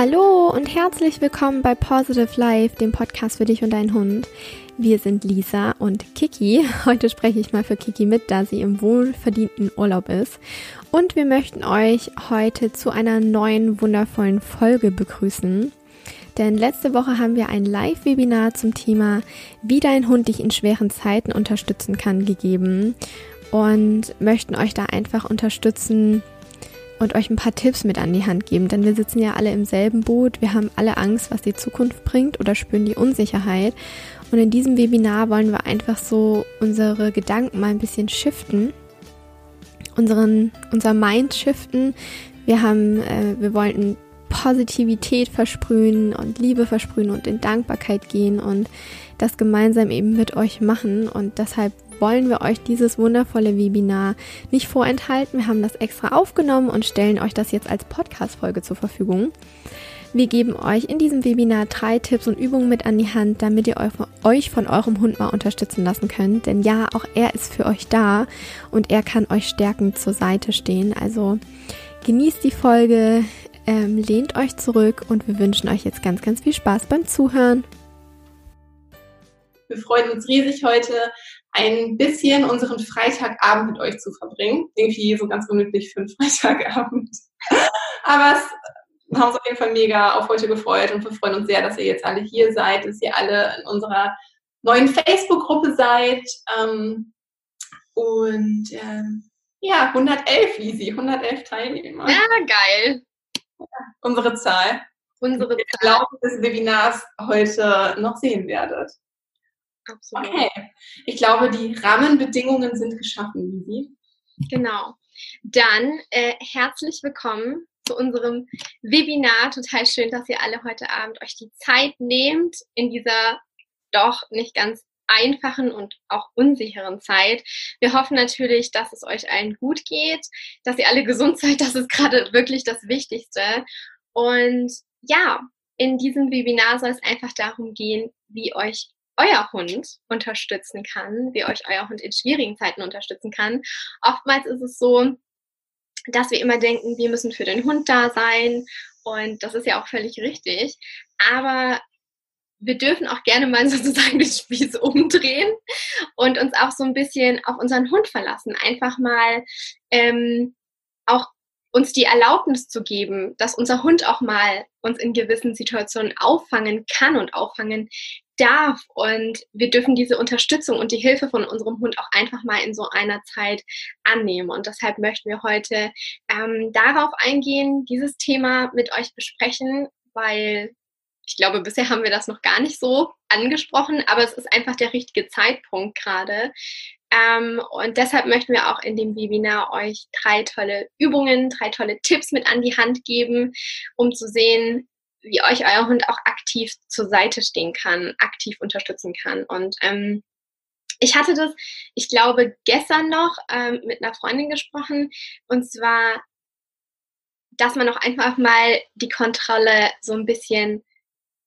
Hallo und herzlich willkommen bei Positive Life, dem Podcast für dich und deinen Hund. Wir sind Lisa und Kiki. Heute spreche ich mal für Kiki mit, da sie im wohlverdienten Urlaub ist. Und wir möchten euch heute zu einer neuen wundervollen Folge begrüßen. Denn letzte Woche haben wir ein Live-Webinar zum Thema, wie dein Hund dich in schweren Zeiten unterstützen kann, gegeben. Und möchten euch da einfach unterstützen, und euch ein paar Tipps mit an die Hand geben, denn wir sitzen ja alle im selben Boot, wir haben alle Angst, was die Zukunft bringt oder spüren die Unsicherheit. Und in diesem Webinar wollen wir einfach so unsere Gedanken mal ein bisschen shiften, unseren, unser Mind shiften. Wir haben, äh, wir wollten Positivität versprühen und Liebe versprühen und in Dankbarkeit gehen und das gemeinsam eben mit euch machen. Und deshalb wollen wir euch dieses wundervolle Webinar nicht vorenthalten. Wir haben das extra aufgenommen und stellen euch das jetzt als Podcast-Folge zur Verfügung. Wir geben euch in diesem Webinar drei Tipps und Übungen mit an die Hand, damit ihr euch von eurem Hund mal unterstützen lassen könnt. Denn ja, auch er ist für euch da und er kann euch stärkend zur Seite stehen. Also genießt die Folge, ähm, lehnt euch zurück und wir wünschen euch jetzt ganz, ganz viel Spaß beim Zuhören. Wir freuen uns riesig heute ein bisschen unseren Freitagabend mit euch zu verbringen. Irgendwie so ganz gemütlich für einen Freitagabend. Aber es haben uns auf jeden Fall mega auf heute gefreut und wir freuen uns sehr, dass ihr jetzt alle hier seid, dass ihr alle in unserer neuen Facebook-Gruppe seid. Ähm, und ähm, ja, 111, Lisi, 111 Teilnehmer. Ja, geil. Ja, unsere Zahl. Unsere Zahl. Ich glaube, des Webinars heute noch sehen werdet. Absolut. Okay. Ich glaube, die Rahmenbedingungen sind geschaffen, Lisi. Genau. Dann äh, herzlich willkommen zu unserem Webinar. Total schön, dass ihr alle heute Abend euch die Zeit nehmt in dieser doch nicht ganz einfachen und auch unsicheren Zeit. Wir hoffen natürlich, dass es euch allen gut geht, dass ihr alle gesund seid. Das ist gerade wirklich das Wichtigste. Und ja, in diesem Webinar soll es einfach darum gehen, wie euch euer Hund unterstützen kann, wie euch euer Hund in schwierigen Zeiten unterstützen kann. Oftmals ist es so, dass wir immer denken, wir müssen für den Hund da sein und das ist ja auch völlig richtig. Aber wir dürfen auch gerne mal sozusagen den Spieß umdrehen und uns auch so ein bisschen auf unseren Hund verlassen. Einfach mal ähm, auch uns die Erlaubnis zu geben, dass unser Hund auch mal uns in gewissen Situationen auffangen kann und auffangen darf. Und wir dürfen diese Unterstützung und die Hilfe von unserem Hund auch einfach mal in so einer Zeit annehmen. Und deshalb möchten wir heute ähm, darauf eingehen, dieses Thema mit euch besprechen, weil ich glaube, bisher haben wir das noch gar nicht so angesprochen, aber es ist einfach der richtige Zeitpunkt gerade. Ähm, und deshalb möchten wir auch in dem Webinar euch drei tolle Übungen, drei tolle Tipps mit an die Hand geben, um zu sehen, wie euch euer Hund auch aktiv zur Seite stehen kann, aktiv unterstützen kann. Und ähm, ich hatte das, ich glaube, gestern noch ähm, mit einer Freundin gesprochen, und zwar, dass man auch einfach mal die Kontrolle so ein bisschen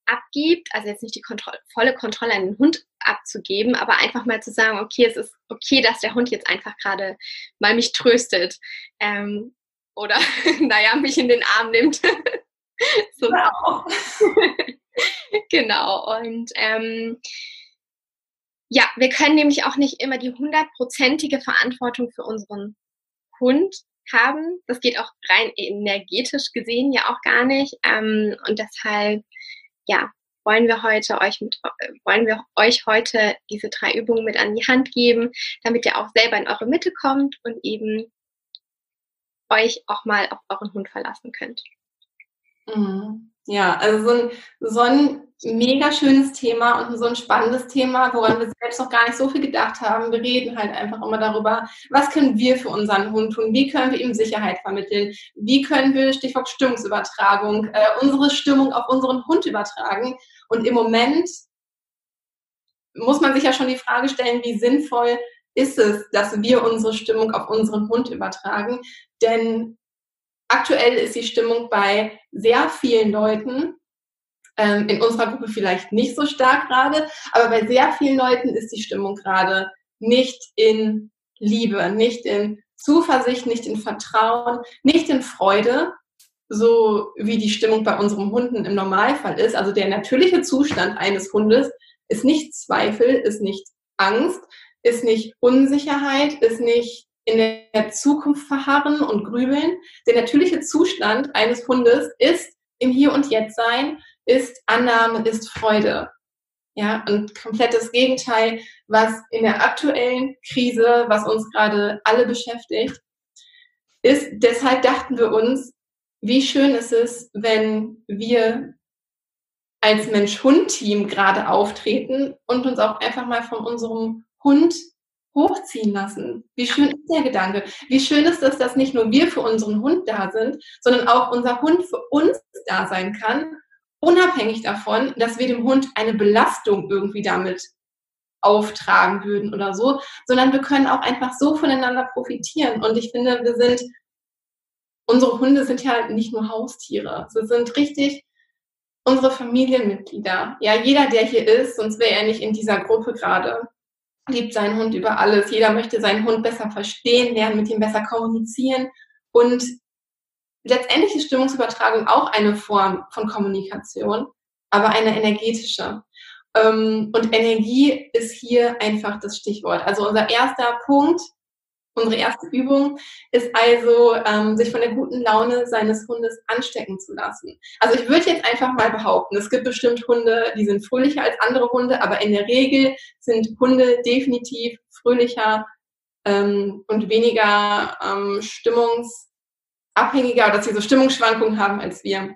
abgibt, also jetzt nicht die Kontrolle, volle Kontrolle an den Hund abzugeben, aber einfach mal zu sagen, okay, es ist okay, dass der Hund jetzt einfach gerade mal mich tröstet ähm, oder, naja, mich in den Arm nimmt. so genau. genau. Und ähm, ja, wir können nämlich auch nicht immer die hundertprozentige Verantwortung für unseren Hund haben. Das geht auch rein energetisch gesehen ja auch gar nicht. Ähm, und deshalb, ja, wollen wir heute euch mit, wollen wir euch heute diese drei Übungen mit an die Hand geben, damit ihr auch selber in eure Mitte kommt und eben euch auch mal auf euren Hund verlassen könnt. Mhm. Ja, also so ein, so ein mega schönes Thema und so ein spannendes Thema, woran wir selbst noch gar nicht so viel gedacht haben. Wir reden halt einfach immer darüber, was können wir für unseren Hund tun, wie können wir ihm Sicherheit vermitteln, wie können wir, Stichwort Stimmungsübertragung, äh, unsere Stimmung auf unseren Hund übertragen. Und im Moment muss man sich ja schon die Frage stellen, wie sinnvoll ist es, dass wir unsere Stimmung auf unseren Hund übertragen. Denn aktuell ist die Stimmung bei sehr vielen Leuten, ähm, in unserer Gruppe vielleicht nicht so stark gerade, aber bei sehr vielen Leuten ist die Stimmung gerade nicht in Liebe, nicht in Zuversicht, nicht in Vertrauen, nicht in Freude. so wie die Stimmung bei unserem Hunden im Normalfall ist. Also der natürliche Zustand eines Hundes ist nicht Zweifel, ist nicht Angst, ist nicht Unsicherheit, ist nicht in der Zukunft verharren und grübeln. Der natürliche Zustand eines Hundes ist im Hier und Jetzt sein, ist Annahme, ist Freude. Ja, und komplettes Gegenteil, was in der aktuellen Krise, was uns gerade alle beschäftigt, ist, deshalb dachten wir uns, wie schön ist es, wenn wir als Mensch-Hund-Team gerade auftreten und uns auch einfach mal von unserem Hund hochziehen lassen. Wie schön ist der Gedanke? Wie schön ist es, dass nicht nur wir für unseren Hund da sind, sondern auch unser Hund für uns da sein kann, unabhängig davon, dass wir dem Hund eine Belastung irgendwie damit auftragen würden oder so, sondern wir können auch einfach so voneinander profitieren. Und ich finde, wir sind, unsere Hunde sind ja nicht nur Haustiere. Sie sind richtig unsere Familienmitglieder. Ja, jeder, der hier ist, sonst wäre er nicht in dieser Gruppe gerade liebt seinen Hund über alles. Jeder möchte seinen Hund besser verstehen, lernen, mit ihm besser kommunizieren. Und letztendlich ist Stimmungsübertragung auch eine Form von Kommunikation, aber eine energetische. Ähm, und Energie ist hier einfach das Stichwort. Also unser erster Punkt Unsere erste Übung ist also, ähm, sich von der guten Laune seines Hundes anstecken zu lassen. Also ich würde jetzt einfach mal behaupten, es gibt bestimmt Hunde, die sind fröhlicher als andere Hunde, aber in der Regel sind Hunde definitiv fröhlicher ähm, und weniger ähm, stimmungsabhängiger, dass sie so Stimmungsschwankungen haben als wir.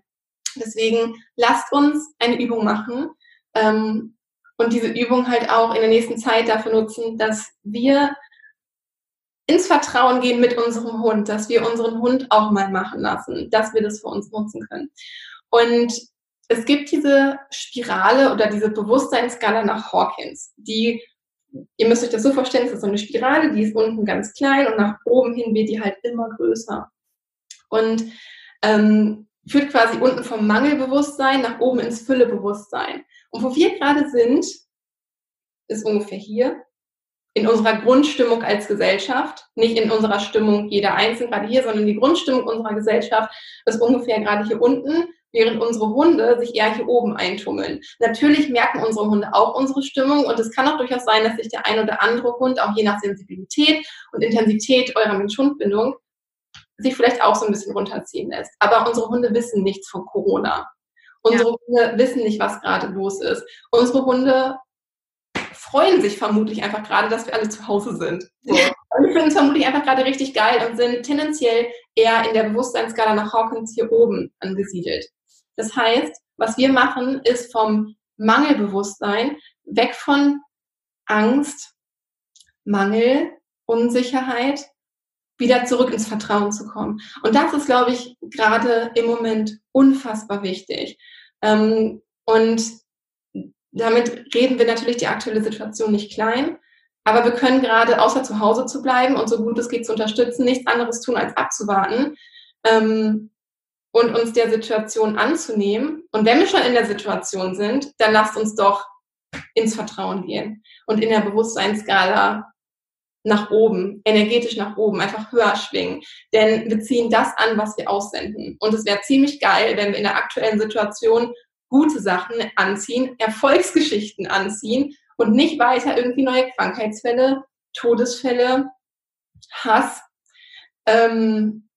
Deswegen lasst uns eine Übung machen ähm, und diese Übung halt auch in der nächsten Zeit dafür nutzen, dass wir ins Vertrauen gehen mit unserem Hund, dass wir unseren Hund auch mal machen lassen, dass wir das für uns nutzen können. Und es gibt diese Spirale oder diese Bewusstseinsskala nach Hawkins, die, ihr müsst euch das so vorstellen, es ist so eine Spirale, die ist unten ganz klein und nach oben hin wird die halt immer größer. Und ähm, führt quasi unten vom Mangelbewusstsein nach oben ins Füllebewusstsein. Und wo wir gerade sind, ist ungefähr hier in unserer Grundstimmung als Gesellschaft, nicht in unserer Stimmung jeder Einzelne gerade hier, sondern die Grundstimmung unserer Gesellschaft ist ungefähr gerade hier unten, während unsere Hunde sich eher hier oben eintummeln. Natürlich merken unsere Hunde auch unsere Stimmung und es kann auch durchaus sein, dass sich der ein oder andere Hund, auch je nach Sensibilität und Intensität eurer Mensch-Hund-Bindung, sich vielleicht auch so ein bisschen runterziehen lässt. Aber unsere Hunde wissen nichts von Corona. Unsere ja. Hunde wissen nicht, was gerade los ist. Unsere Hunde freuen sich vermutlich einfach gerade, dass wir alle zu Hause sind. So. Und finden es vermutlich einfach gerade richtig geil und sind tendenziell eher in der Bewusstseinsskala nach Hawkins hier oben angesiedelt. Das heißt, was wir machen, ist vom Mangelbewusstsein weg von Angst, Mangel, Unsicherheit, wieder zurück ins Vertrauen zu kommen. Und das ist, glaube ich, gerade im Moment unfassbar wichtig. Ähm, und damit reden wir natürlich die aktuelle Situation nicht klein, aber wir können gerade, außer zu Hause zu bleiben und so gut es geht zu unterstützen, nichts anderes tun, als abzuwarten ähm, und uns der Situation anzunehmen. Und wenn wir schon in der Situation sind, dann lasst uns doch ins Vertrauen gehen und in der Bewusstseinsskala nach oben, energetisch nach oben, einfach höher schwingen. Denn wir ziehen das an, was wir aussenden. Und es wäre ziemlich geil, wenn wir in der aktuellen Situation gute Sachen anziehen, Erfolgsgeschichten anziehen und nicht weiter irgendwie neue Krankheitsfälle, Todesfälle, Hass. Ähm,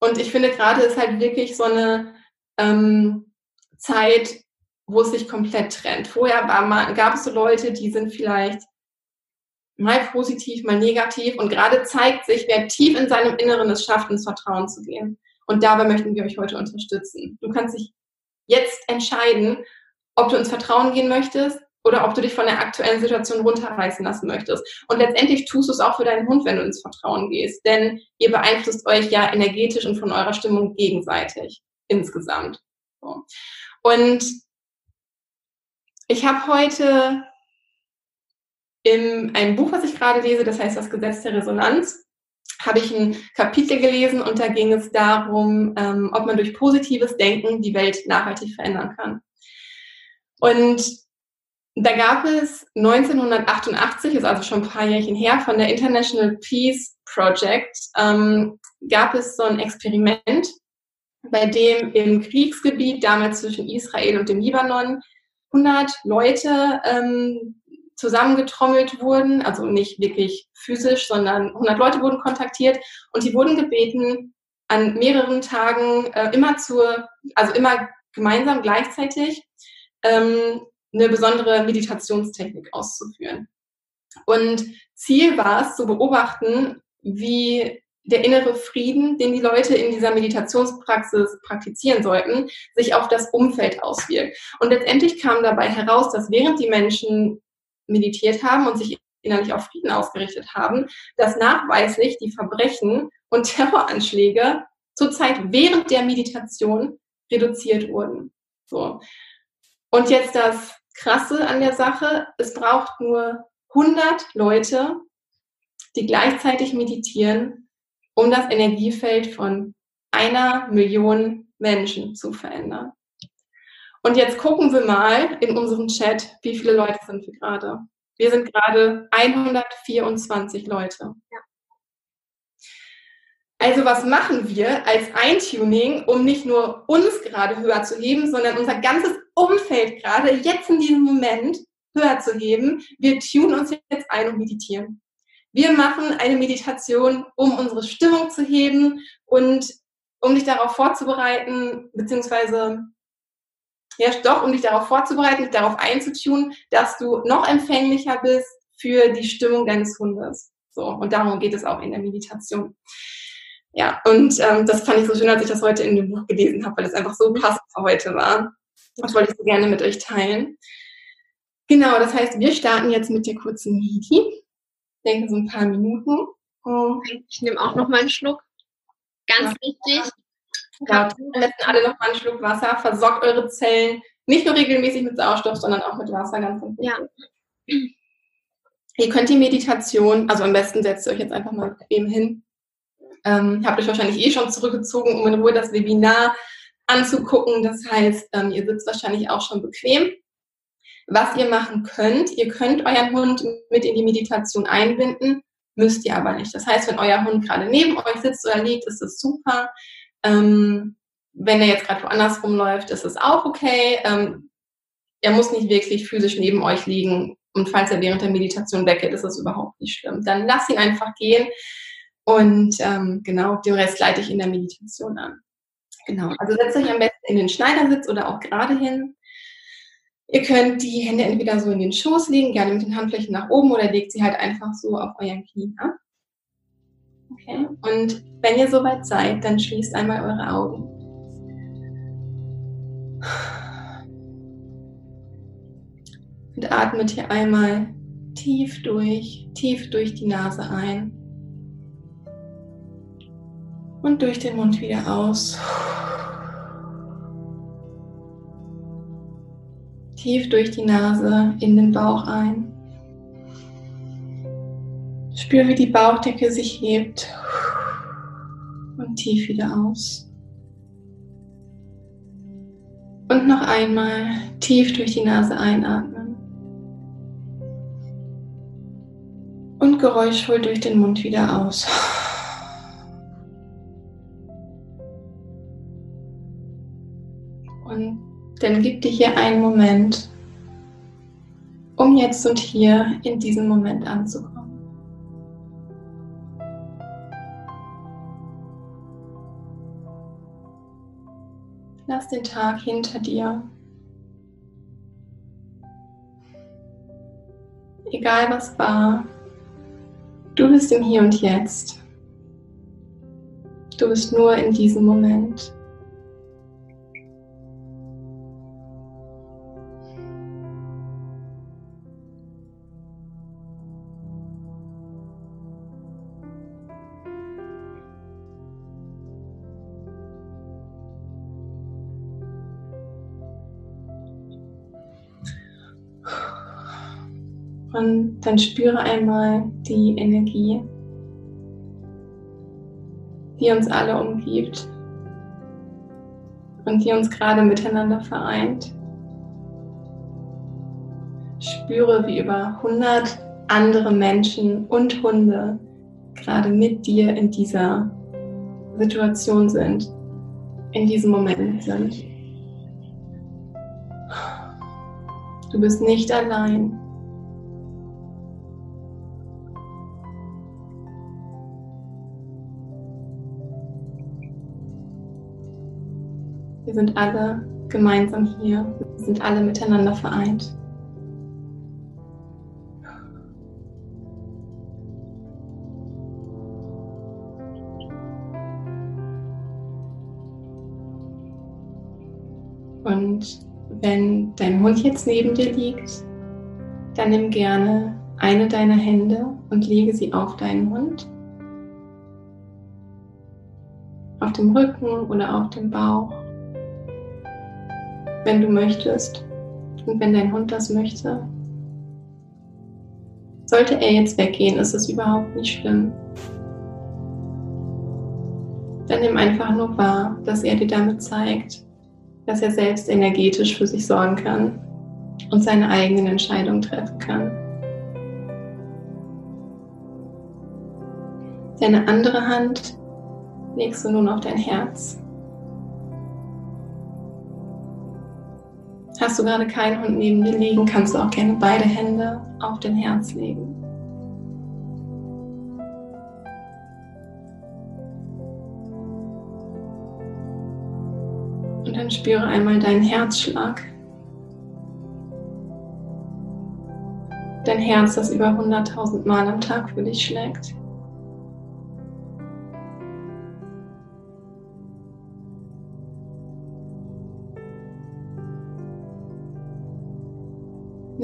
und ich finde gerade ist halt wirklich so eine ähm, Zeit, wo es sich komplett trennt. Vorher war mal, gab es so Leute, die sind vielleicht mal positiv, mal negativ und gerade zeigt sich, wer tief in seinem Inneren es schafft, ins Vertrauen zu gehen. Und dabei möchten wir euch heute unterstützen. Du kannst dich jetzt entscheiden, ob du ins Vertrauen gehen möchtest oder ob du dich von der aktuellen Situation runterreißen lassen möchtest. Und letztendlich tust du es auch für deinen Hund, wenn du ins Vertrauen gehst, denn ihr beeinflusst euch ja energetisch und von eurer Stimmung gegenseitig insgesamt. So. Und ich habe heute in einem Buch, was ich gerade lese, das heißt das Gesetz der Resonanz, habe ich ein Kapitel gelesen und da ging es darum, ähm, ob man durch positives Denken die Welt nachhaltig verändern kann. Und da gab es 1988, ist also schon ein paar Jährchen her, von der International Peace Project, ähm, gab es so ein Experiment, bei dem im Kriegsgebiet damals zwischen Israel und dem Libanon 100 Leute ähm, zusammengetrommelt wurden, also nicht wirklich physisch, sondern 100 Leute wurden kontaktiert und die wurden gebeten, an mehreren Tagen äh, immer zur, also immer gemeinsam gleichzeitig ähm, eine besondere Meditationstechnik auszuführen. Und Ziel war es, zu beobachten, wie der innere Frieden, den die Leute in dieser Meditationspraxis praktizieren sollten, sich auf das Umfeld auswirkt. Und letztendlich kam dabei heraus, dass während die Menschen meditiert haben und sich innerlich auf Frieden ausgerichtet haben, dass nachweislich die Verbrechen und Terroranschläge zurzeit während der Meditation reduziert wurden. So. Und jetzt das Krasse an der Sache, es braucht nur 100 Leute, die gleichzeitig meditieren, um das Energiefeld von einer Million Menschen zu verändern. Und jetzt gucken wir mal in unserem Chat, wie viele Leute sind wir gerade. Wir sind gerade 124 Leute. Ja. Also was machen wir als Eintuning, um nicht nur uns gerade höher zu heben, sondern unser ganzes Umfeld gerade jetzt in diesem Moment höher zu heben? Wir tunen uns jetzt ein und meditieren. Wir machen eine Meditation, um unsere Stimmung zu heben und um dich darauf vorzubereiten, beziehungsweise ja doch, um dich darauf vorzubereiten, dich darauf einzutunen, dass du noch empfänglicher bist für die Stimmung deines Hundes. So, und darum geht es auch in der Meditation. Ja, und ähm, das fand ich so schön, als ich das heute in dem Buch gelesen habe, weil es einfach so passend für heute war. Das wollte ich so gerne mit euch teilen. Genau, das heißt, wir starten jetzt mit der kurzen Midi. Ich denke so ein paar Minuten. Oh. Ich nehme auch noch mal einen Schluck. Ganz wichtig. Ja, am besten alle noch mal einen Schluck Wasser. Versorgt eure Zellen nicht nur regelmäßig mit Sauerstoff, sondern auch mit Wasser ganz wichtig. Ja. Ihr könnt die Meditation, also am besten setzt ihr euch jetzt einfach mal bequem hin ähm, habt euch wahrscheinlich eh schon zurückgezogen, um in Ruhe das Webinar anzugucken. Das heißt, ähm, ihr sitzt wahrscheinlich auch schon bequem. Was ihr machen könnt, ihr könnt euren Hund mit in die Meditation einbinden, müsst ihr aber nicht. Das heißt, wenn euer Hund gerade neben euch sitzt oder liegt, ist das super. Ähm, wenn er jetzt gerade woanders rumläuft, ist es auch okay. Ähm, er muss nicht wirklich physisch neben euch liegen. Und falls er während der Meditation weggeht, ist das überhaupt nicht schlimm. Dann lasst ihn einfach gehen. Und ähm, genau, den Rest leite ich in der Meditation an. Genau, also setzt euch am besten in den Schneidersitz oder auch gerade hin. Ihr könnt die Hände entweder so in den Schoß legen, gerne mit den Handflächen nach oben oder legt sie halt einfach so auf euren Knien ab. Okay, und wenn ihr soweit seid, dann schließt einmal eure Augen. Und atmet hier einmal tief durch, tief durch die Nase ein und durch den Mund wieder aus. Tief durch die Nase in den Bauch ein. Spür, wie die Bauchdecke sich hebt und tief wieder aus. Und noch einmal tief durch die Nase einatmen. Und geräuschvoll durch den Mund wieder aus. Und dann gib dir hier einen Moment, um jetzt und hier in diesem Moment anzukommen. Lass den Tag hinter dir. Egal was war, du bist im Hier und Jetzt. Du bist nur in diesem Moment. Dann spüre einmal die Energie, die uns alle umgibt und die uns gerade miteinander vereint. Spüre, wie über 100 andere Menschen und Hunde gerade mit dir in dieser Situation sind in diesem Moment sind. Du bist nicht allein. Wir sind alle gemeinsam hier. Wir sind alle miteinander vereint. Und wenn dein Hund jetzt neben dir liegt, dann nimm gerne eine deiner Hände und lege sie auf deinen Hund. Auf dem Rücken oder auf dem Bauch. Wenn du möchtest und wenn dein Hund das möchte. Sollte er jetzt weggehen, ist es überhaupt nicht schlimm. Dann nimm einfach nur wahr, dass er dir damit zeigt, dass er selbst energetisch für sich sorgen kann und seine eigenen Entscheidungen treffen kann. Deine andere Hand legst du nun auf dein Herz. Hast du gerade keinen Hund neben dir liegen, kannst du auch gerne beide Hände auf dein Herz legen. Und dann spüre einmal deinen Herzschlag. Dein Herz, das über 100.000 Mal am Tag für dich schlägt.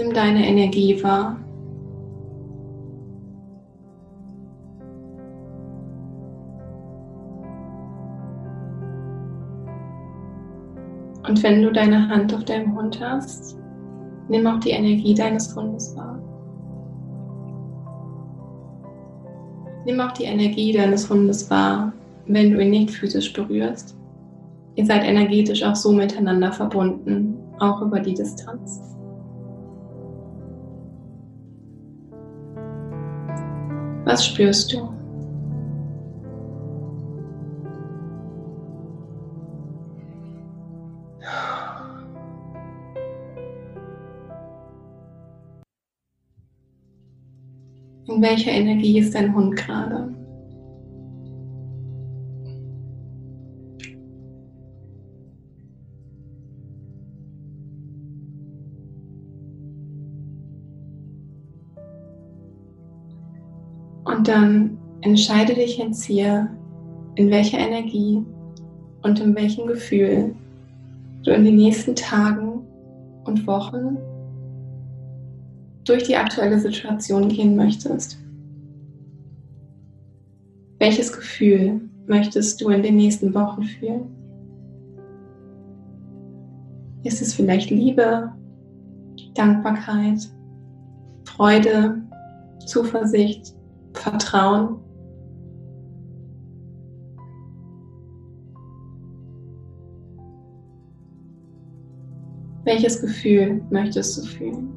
Nimm deine Energie wahr. Und wenn du deine Hand auf deinem Hund hast, nimm auch die Energie deines Hundes wahr. Nimm auch die Energie deines Hundes wahr, wenn du ihn nicht physisch berührst. Ihr seid energetisch auch so miteinander verbunden, auch über die Distanz. Was spürst du? In welcher Energie ist dein Hund gerade? Dann entscheide dich jetzt hier, in welcher Energie und in welchem Gefühl du in den nächsten Tagen und Wochen durch die aktuelle Situation gehen möchtest. Welches Gefühl möchtest du in den nächsten Wochen fühlen? Ist es vielleicht Liebe, Dankbarkeit, Freude, Zuversicht, Vertrauen? Welches Gefühl möchtest du fühlen?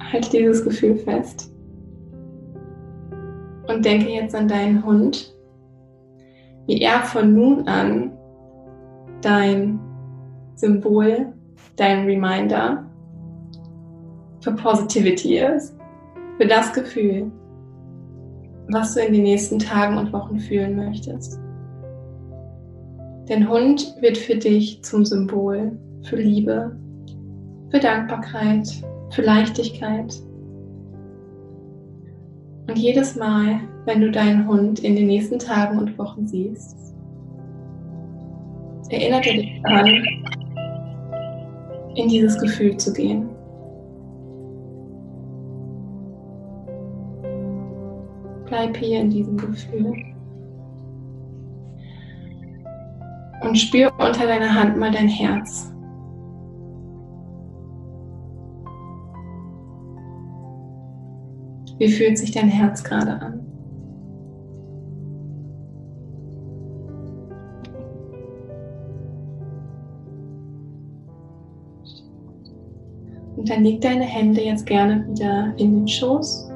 Halt dieses Gefühl fest. Und denke jetzt an deinen Hund, wie er von nun an dein Symbol, dein Reminder für Positivity ist, für das Gefühl, was du in den nächsten Tagen und Wochen fühlen möchtest. Dein Hund wird für dich zum Symbol für Liebe, für Dankbarkeit, für Leichtigkeit. Und jedes Mal, wenn du deinen Hund in den nächsten Tagen und Wochen siehst, erinnert er dich daran, in dieses Gefühl zu gehen. Bleib hier in diesem Gefühl. Und spür unter deiner Hand mal dein Herz. Wie fühlt sich dein Herz gerade an? Und dann leg deine Hände jetzt gerne wieder in den Schoß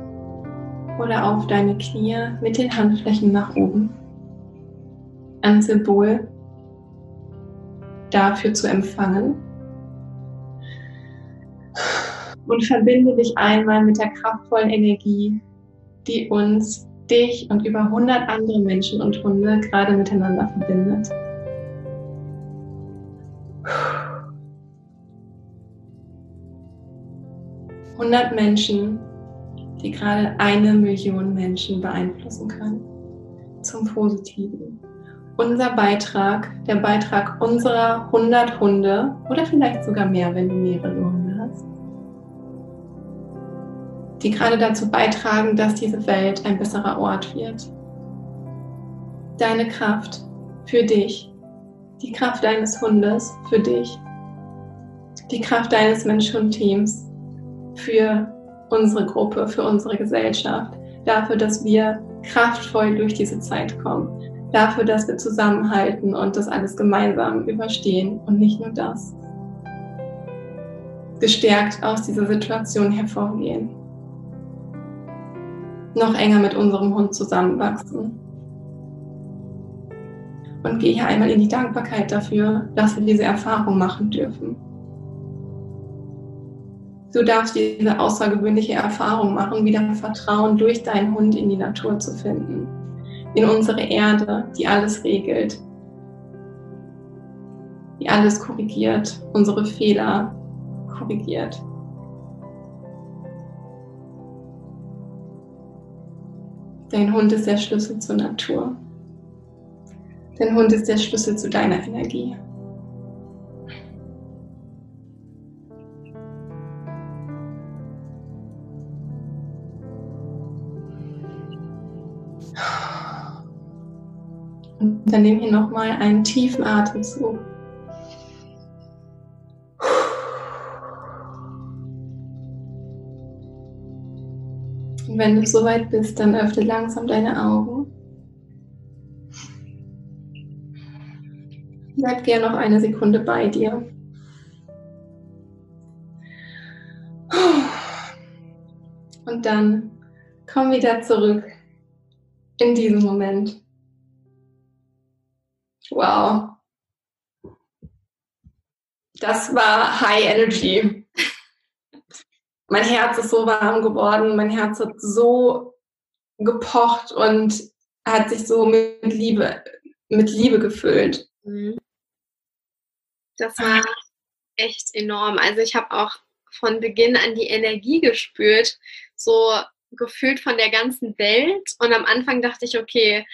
oder auf deine Knie mit den Handflächen nach oben. Ein Symbol dafür zu empfangen, und verbinde dich einmal mit der kraftvollen Energie, die uns, dich und über 100 andere Menschen und Hunde gerade miteinander verbindet. 100 Menschen, die gerade eine Million Menschen beeinflussen können zum Positiven. Unser Beitrag, der Beitrag unserer 100 Hunde oder vielleicht sogar mehr, wenn du mehrere die gerade dazu beitragen, dass diese Welt ein besserer Ort wird. Deine Kraft für dich, die Kraft deines Hundes für dich, die Kraft deines Mensch-Hund-Teams für unsere Gruppe, für unsere Gesellschaft, dafür, dass wir kraftvoll durch diese Zeit kommen, dafür, dass wir zusammenhalten und das alles gemeinsam überstehen und nicht nur das. Gestärkt aus dieser Situation hervorgehen. Noch enger mit unserem Hund zusammenwachsen. Und gehe hier einmal in die Dankbarkeit dafür, dass wir diese Erfahrung machen dürfen. Du darfst diese außergewöhnliche Erfahrung machen, wieder Vertrauen durch deinen Hund in die Natur zu finden. In unsere Erde, die alles regelt, die alles korrigiert, unsere Fehler korrigiert. Dein Hund ist der Schlüssel zur Natur. Dein Hund ist der Schlüssel zu deiner Energie. Und dann nehmen hier nochmal einen tiefen Atemzug. Wenn du soweit bist, dann öffne langsam deine Augen. Bleib gerne noch eine Sekunde bei dir. Und dann komm wieder zurück in diesen Moment. Wow. Das war High Energy. Mein Herz ist so warm geworden, mein Herz hat so gepocht und hat sich so mit Liebe, mit Liebe gefüllt. Mhm. Das war echt enorm. Also ich habe auch von Beginn an die Energie gespürt, so gefühlt von der ganzen Welt. Und am Anfang dachte ich, okay,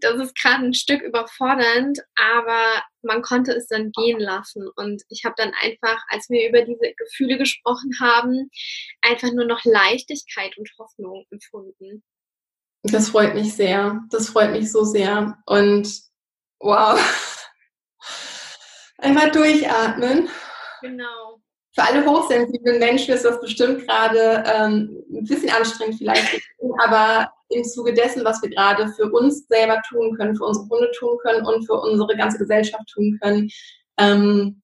das ist gerade ein Stück überfordernd, aber man konnte es dann gehen lassen. Und ich habe dann einfach, als wir über diese Gefühle gesprochen haben, einfach nur noch Leichtigkeit und Hoffnung empfunden. Das freut mich sehr. Das freut mich so sehr. Und wow. Einfach durchatmen. Genau. Für alle hochsensiblen Menschen ist das bestimmt gerade ähm, ein bisschen anstrengend vielleicht, aber im Zuge dessen, was wir gerade für uns selber tun können, für unsere Hunde tun können und für unsere ganze Gesellschaft tun können, ähm,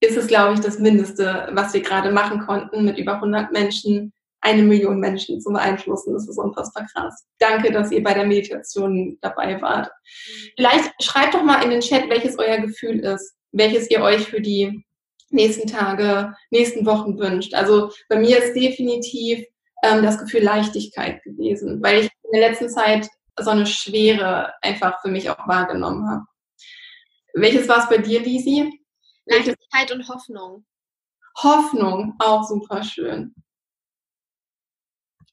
ist es, glaube ich, das Mindeste, was wir gerade machen konnten, mit über 100 Menschen eine Million Menschen zu beeinflussen. Das ist unfassbar krass. Danke, dass ihr bei der Meditation dabei wart. Vielleicht schreibt doch mal in den Chat, welches euer Gefühl ist, welches ihr euch für die nächsten Tage, nächsten Wochen wünscht. Also bei mir ist definitiv ähm, das Gefühl Leichtigkeit gewesen, weil ich in der letzten Zeit so eine Schwere einfach für mich auch wahrgenommen habe. Welches war es bei dir, Lisi? Leichtigkeit und Hoffnung. Hoffnung, auch super schön.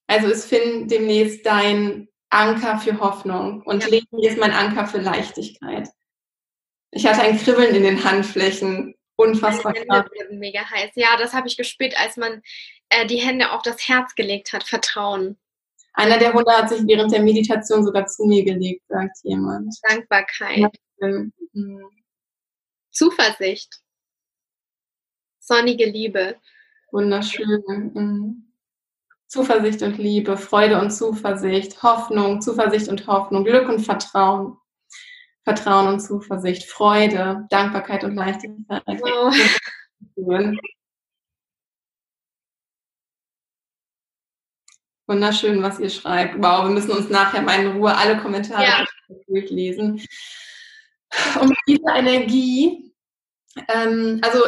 Also ist Finn demnächst dein Anker für Hoffnung und ja. Leni ist mein Anker für Leichtigkeit. Ich hatte ein Kribbeln in den Handflächen. Unfassbar krass. Mega heiß. Ja, das habe ich gespürt, als man äh, die Hände auf das Herz gelegt hat. Vertrauen. Einer der Hunde hat sich während der Meditation sogar zu mir gelegt, sagt jemand. Dankbarkeit. Mhm. Zuversicht. Sonnige Liebe. Wunderschön. Mhm. Zuversicht und Liebe, Freude und Zuversicht, Hoffnung, Zuversicht und Hoffnung, Glück und Vertrauen. Vertrauen und Zuversicht, Freude, Dankbarkeit und Leichtigkeit. Wow. Wunderschön, was ihr schreibt. Wow, wir müssen uns nachher mal in Ruhe alle Kommentare ja. durchlesen. Und diese Energie, ähm, also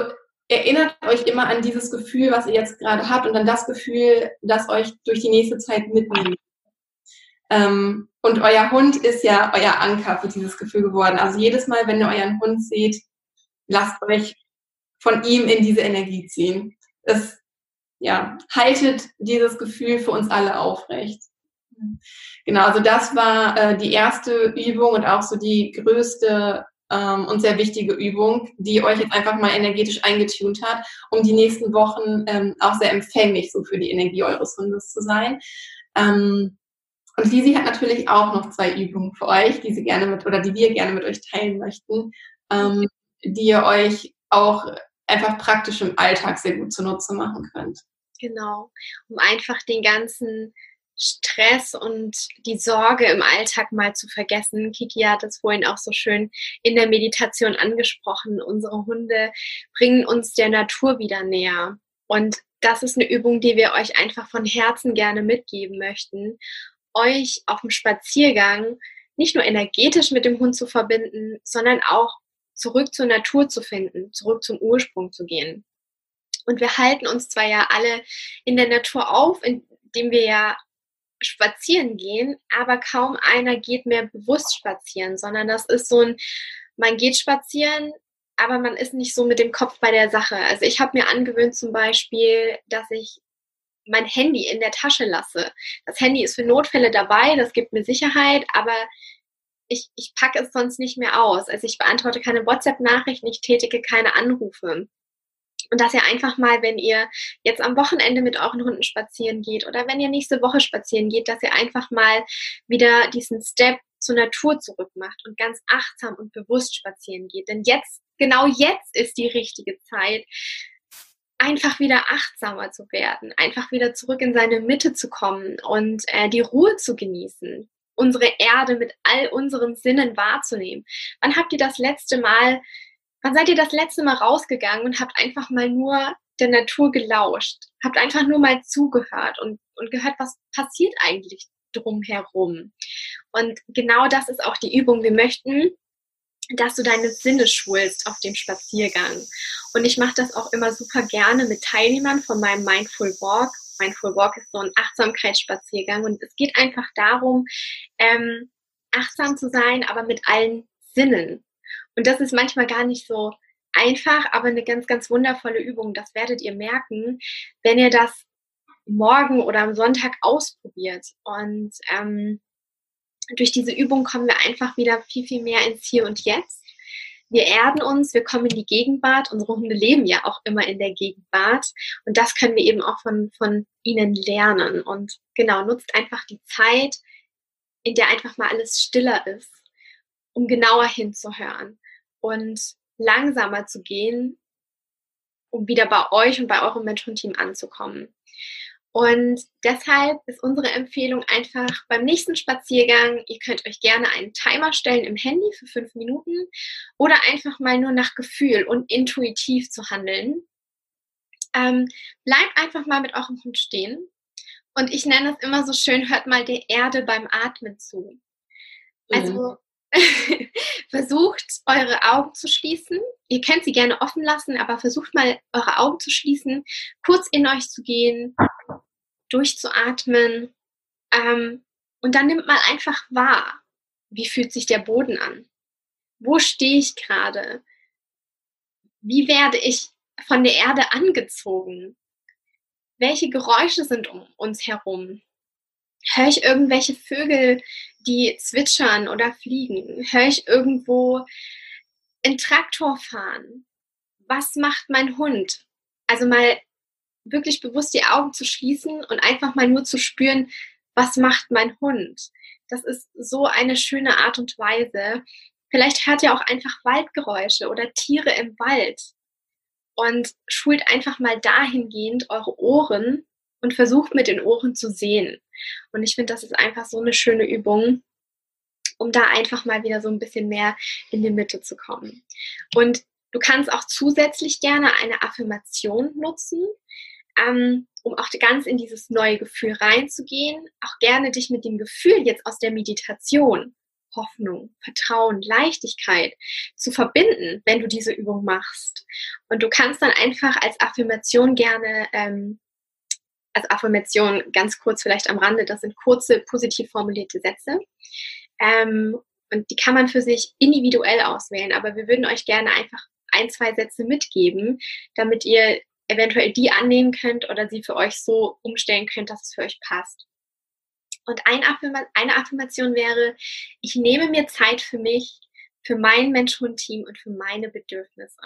erinnert euch immer an dieses Gefühl, was ihr jetzt gerade habt und an das Gefühl, das euch durch die nächste Zeit mitnimmt. Ähm, und euer Hund ist ja euer Anker für dieses Gefühl geworden. Also jedes Mal, wenn ihr euren Hund seht, lasst euch von ihm in diese Energie ziehen. Es ja, haltet dieses Gefühl für uns alle aufrecht. Genau, also das war äh, die erste Übung und auch so die größte ähm, und sehr wichtige Übung, die euch jetzt einfach mal energetisch eingetunt hat, um die nächsten Wochen ähm, auch sehr empfänglich so für die Energie eures Hundes zu sein. Ähm, und Lisi hat natürlich auch noch zwei Übungen für euch, die sie gerne mit oder die wir gerne mit euch teilen möchten, ähm, die ihr euch auch einfach praktisch im Alltag sehr gut zunutze machen könnt. Genau, um einfach den ganzen Stress und die Sorge im Alltag mal zu vergessen. Kiki hat es vorhin auch so schön in der Meditation angesprochen. Unsere Hunde bringen uns der Natur wieder näher. Und das ist eine Übung, die wir euch einfach von Herzen gerne mitgeben möchten. Euch auf dem Spaziergang nicht nur energetisch mit dem Hund zu verbinden, sondern auch zurück zur Natur zu finden, zurück zum Ursprung zu gehen. Und wir halten uns zwar ja alle in der Natur auf, indem wir ja spazieren gehen, aber kaum einer geht mehr bewusst spazieren, sondern das ist so ein, man geht spazieren, aber man ist nicht so mit dem Kopf bei der Sache. Also ich habe mir angewöhnt zum Beispiel, dass ich mein Handy in der Tasche lasse. Das Handy ist für Notfälle dabei, das gibt mir Sicherheit, aber ich, ich packe es sonst nicht mehr aus. Also ich beantworte keine WhatsApp-Nachrichten, ich tätige keine Anrufe. Und dass ihr einfach mal, wenn ihr jetzt am Wochenende mit euren Hunden spazieren geht oder wenn ihr nächste Woche spazieren geht, dass ihr einfach mal wieder diesen Step zur Natur zurück macht und ganz achtsam und bewusst spazieren geht. Denn jetzt, genau jetzt ist die richtige Zeit, einfach wieder achtsamer zu werden, einfach wieder zurück in seine Mitte zu kommen und äh, die Ruhe zu genießen, unsere Erde mit all unseren Sinnen wahrzunehmen. Wann habt ihr das letzte Mal Wann seid ihr das letzte Mal rausgegangen und habt einfach mal nur der Natur gelauscht? Habt einfach nur mal zugehört und, und gehört, was passiert eigentlich drumherum? Und genau das ist auch die Übung. Wir möchten, dass du deine Sinne schulst auf dem Spaziergang. Und ich mache das auch immer super gerne mit Teilnehmern von meinem Mindful Walk. Mindful Walk ist so ein Achtsamkeitsspaziergang und es geht einfach darum, ähm, achtsam zu sein, aber mit allen Sinnen. Und das ist manchmal gar nicht so einfach, aber eine ganz, ganz wundervolle Übung. Das werdet ihr merken, wenn ihr das morgen oder am Sonntag ausprobiert. Und ähm, durch diese Übung kommen wir einfach wieder viel, viel mehr ins Hier und Jetzt. Wir erden uns, wir kommen in die Gegenwart. Unsere Hunde leben ja auch immer in der Gegenwart. Und das können wir eben auch von, von ihnen lernen. Und genau, nutzt einfach die Zeit, in der einfach mal alles stiller ist, um genauer hinzuhören und langsamer zu gehen, um wieder bei euch und bei eurem Mentorenteam anzukommen. Und deshalb ist unsere Empfehlung einfach beim nächsten Spaziergang, ihr könnt euch gerne einen Timer stellen im Handy für fünf Minuten oder einfach mal nur nach Gefühl und intuitiv zu handeln. Ähm, bleibt einfach mal mit eurem Hund stehen. Und ich nenne es immer so schön, hört mal der Erde beim Atmen zu. Also mhm. versucht, eure Augen zu schließen. Ihr könnt sie gerne offen lassen, aber versucht mal, eure Augen zu schließen, kurz in euch zu gehen, durchzuatmen. Ähm, und dann nimmt mal einfach wahr, wie fühlt sich der Boden an? Wo stehe ich gerade? Wie werde ich von der Erde angezogen? Welche Geräusche sind um uns herum? Höre ich irgendwelche Vögel, die zwitschern oder fliegen? Höre ich irgendwo einen Traktor fahren? Was macht mein Hund? Also mal wirklich bewusst die Augen zu schließen und einfach mal nur zu spüren, was macht mein Hund? Das ist so eine schöne Art und Weise. Vielleicht hört ihr auch einfach Waldgeräusche oder Tiere im Wald und schult einfach mal dahingehend eure Ohren und versucht mit den Ohren zu sehen. Und ich finde, das ist einfach so eine schöne Übung, um da einfach mal wieder so ein bisschen mehr in die Mitte zu kommen. Und du kannst auch zusätzlich gerne eine Affirmation nutzen. ähm, um auch ganz in dieses neue Gefühl reinzugehen, auch gerne dich mit dem Gefühl jetzt aus der Meditation, Hoffnung, Vertrauen, Leichtigkeit zu verbinden, wenn du diese Übung machst. Und du kannst dann einfach als Affirmation gerne, ähm, als Affirmation ganz kurz vielleicht am Rande, das sind kurze, positiv formulierte Sätze. Ähm, und die kann man für sich individuell auswählen, aber wir würden euch gerne einfach ein, zwei Sätze mitgeben, damit ihr eventuell die annehmen könnt oder sie für euch so umstellen könnt, dass es für euch passt. Und eine Affirmation wäre, ich nehme mir Zeit für mich, für mein Mensch-Hund-Team und für meine Bedürfnisse.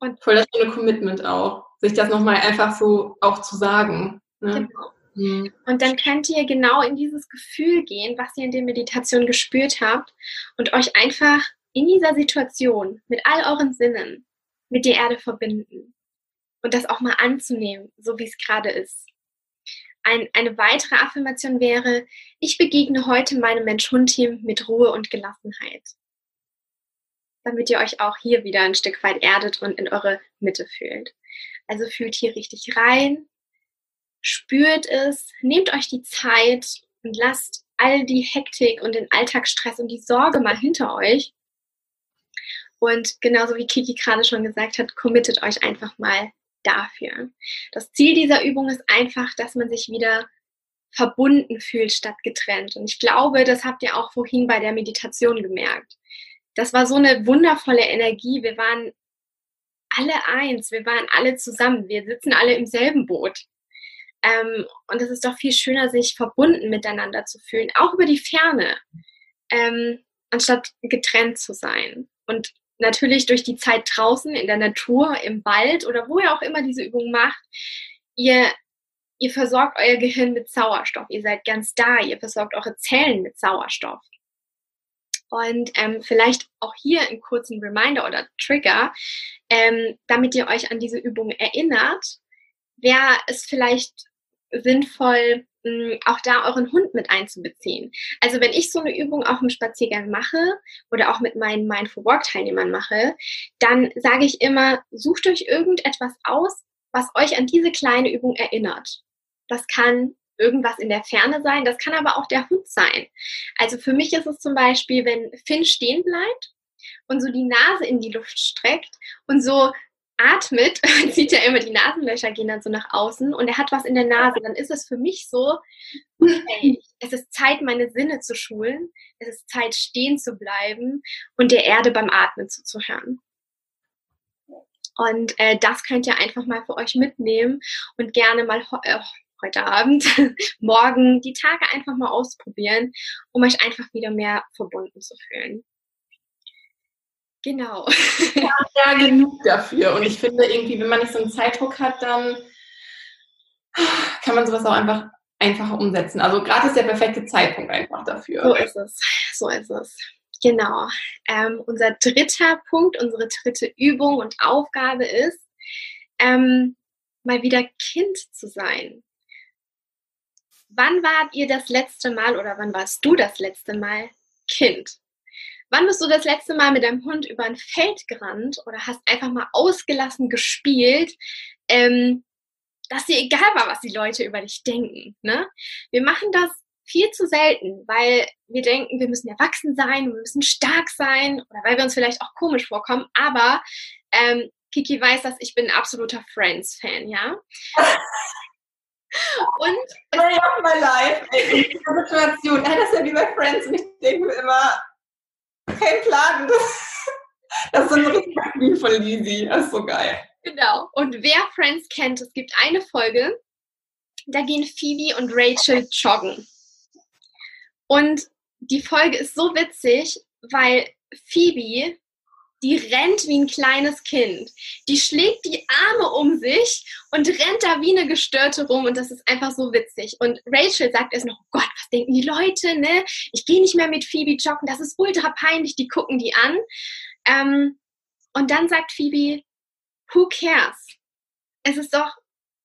Und Voll das schöne Commitment auch, sich das nochmal einfach so auch zu sagen. Ne? Genau. Mhm. Und dann könnt ihr genau in dieses Gefühl gehen, was ihr in der Meditation gespürt habt und euch einfach in dieser Situation mit all euren Sinnen mit der Erde verbinden und das auch mal anzunehmen, so wie es gerade ist. Ein, eine weitere Affirmation wäre, ich begegne heute meinem Mensch-Hund-Team mit Ruhe und Gelassenheit. Damit ihr euch auch hier wieder ein Stück weit erdet und in eure Mitte fühlt. Also fühlt hier richtig rein, spürt es, nehmt euch die Zeit und lasst all die Hektik und den Alltagsstress und die Sorge mal hinter euch. Und genauso wie Kiki gerade schon gesagt hat, committet euch einfach mal dafür. Das Ziel dieser Übung ist einfach, dass man sich wieder verbunden fühlt statt getrennt. Und ich glaube, das habt ihr auch vorhin bei der Meditation gemerkt. Das war so eine wundervolle Energie. Wir waren alle eins, wir waren alle zusammen, wir sitzen alle im selben Boot. Ähm, und es ist doch viel schöner, sich verbunden miteinander zu fühlen, auch über die Ferne, ähm, anstatt getrennt zu sein. Und natürlich durch die Zeit draußen in der Natur, im Wald oder wo ihr auch immer diese Übung macht, ihr, ihr versorgt euer Gehirn mit Sauerstoff. Ihr seid ganz da, ihr versorgt eure Zellen mit Sauerstoff. Und ähm, vielleicht auch hier einen kurzen Reminder oder Trigger, ähm, damit ihr euch an diese Übung erinnert, wäre es vielleicht sinnvoll, auch da euren Hund mit einzubeziehen. Also wenn ich so eine Übung auch im Spaziergang mache oder auch mit meinen Mindful Walk Teilnehmern mache, dann sage ich immer, sucht euch irgendetwas aus, was euch an diese kleine Übung erinnert. Das kann irgendwas in der Ferne sein, das kann aber auch der Hund sein. Also für mich ist es zum Beispiel, wenn Finn stehen bleibt und so die Nase in die Luft streckt und so atmet, sieht ja immer, die Nasenlöcher gehen dann so nach außen und er hat was in der Nase, dann ist es für mich so, okay, es ist Zeit, meine Sinne zu schulen, es ist Zeit, stehen zu bleiben und der Erde beim Atmen zuzuhören. Und äh, das könnt ihr einfach mal für euch mitnehmen und gerne mal äh, heute Abend, morgen die Tage einfach mal ausprobieren, um euch einfach wieder mehr verbunden zu fühlen. Genau. Ja, ja, genug dafür. Und ich finde irgendwie, wenn man nicht so einen Zeitdruck hat, dann kann man sowas auch einfach einfacher umsetzen. Also gerade ist der perfekte Zeitpunkt einfach dafür. So ist es. So ist es. Genau. Ähm, unser dritter Punkt, unsere dritte Übung und Aufgabe ist, ähm, mal wieder Kind zu sein. Wann wart ihr das letzte Mal oder wann warst du das letzte Mal Kind? Wann bist du das letzte Mal mit deinem Hund über ein Feld gerannt oder hast einfach mal ausgelassen gespielt, ähm, dass dir egal war, was die Leute über dich denken? Ne? Wir machen das viel zu selten, weil wir denken, wir müssen erwachsen sein, wir müssen stark sein oder weil wir uns vielleicht auch komisch vorkommen. Aber ähm, Kiki weiß, dass ich bin ein absoluter Friends-Fan, ja. Und Story of my life. In dieser Situation, das ist ja wie bei Friends und ich denke mir immer, kein Plan. Das ist so ein von Lizzie. Das ist so geil. Genau. Und wer Friends kennt, es gibt eine Folge, da gehen Phoebe und Rachel joggen. Und die Folge ist so witzig, weil Phoebe die rennt wie ein kleines Kind. Die schlägt die Arme um sich und rennt da wie eine Gestörte rum und das ist einfach so witzig. Und Rachel sagt erst noch, oh Gott, was denken die Leute, ne? Ich gehe nicht mehr mit Phoebe joggen, das ist ultra peinlich, die gucken die an. Ähm, und dann sagt Phoebe, who cares? Es ist doch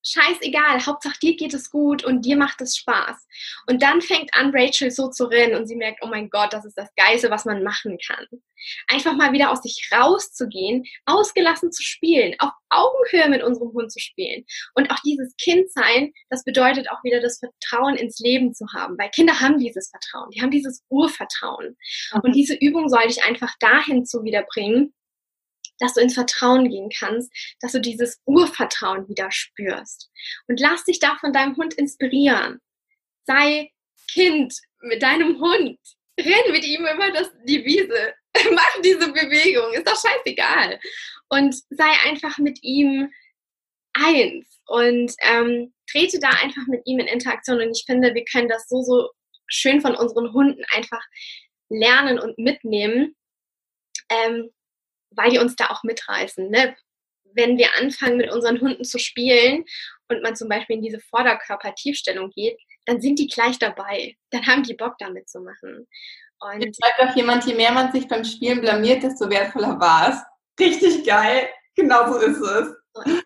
scheißegal, Hauptsache dir geht es gut und dir macht es Spaß. Und dann fängt an, Rachel so zu rennen und sie merkt, oh mein Gott, das ist das Geilste, was man machen kann. Einfach mal wieder aus sich rauszugehen, ausgelassen zu spielen, auf Augenhöhe mit unserem Hund zu spielen. Und auch dieses Kindsein, das bedeutet auch wieder das Vertrauen ins Leben zu haben, weil Kinder haben dieses Vertrauen, die haben dieses Urvertrauen. Und diese Übung soll dich einfach dahin zu wiederbringen, dass du ins Vertrauen gehen kannst, dass du dieses Urvertrauen wieder spürst. Und lass dich da von deinem Hund inspirieren. Sei Kind mit deinem Hund. Renn mit ihm über das, die Wiese. Mach diese Bewegung. Ist doch scheißegal. Und sei einfach mit ihm eins und ähm, trete da einfach mit ihm in Interaktion. Und ich finde, wir können das so, so schön von unseren Hunden einfach lernen und mitnehmen. Ähm, weil die uns da auch mitreißen. Ne? Wenn wir anfangen, mit unseren Hunden zu spielen und man zum Beispiel in diese Vorderkörper-Tiefstellung geht, dann sind die gleich dabei. Dann haben die Bock, damit zu machen. Und Jetzt sagt auch jemand, je mehr man sich beim Spielen blamiert, desto wertvoller war es. Richtig geil. Genau so ist es. Und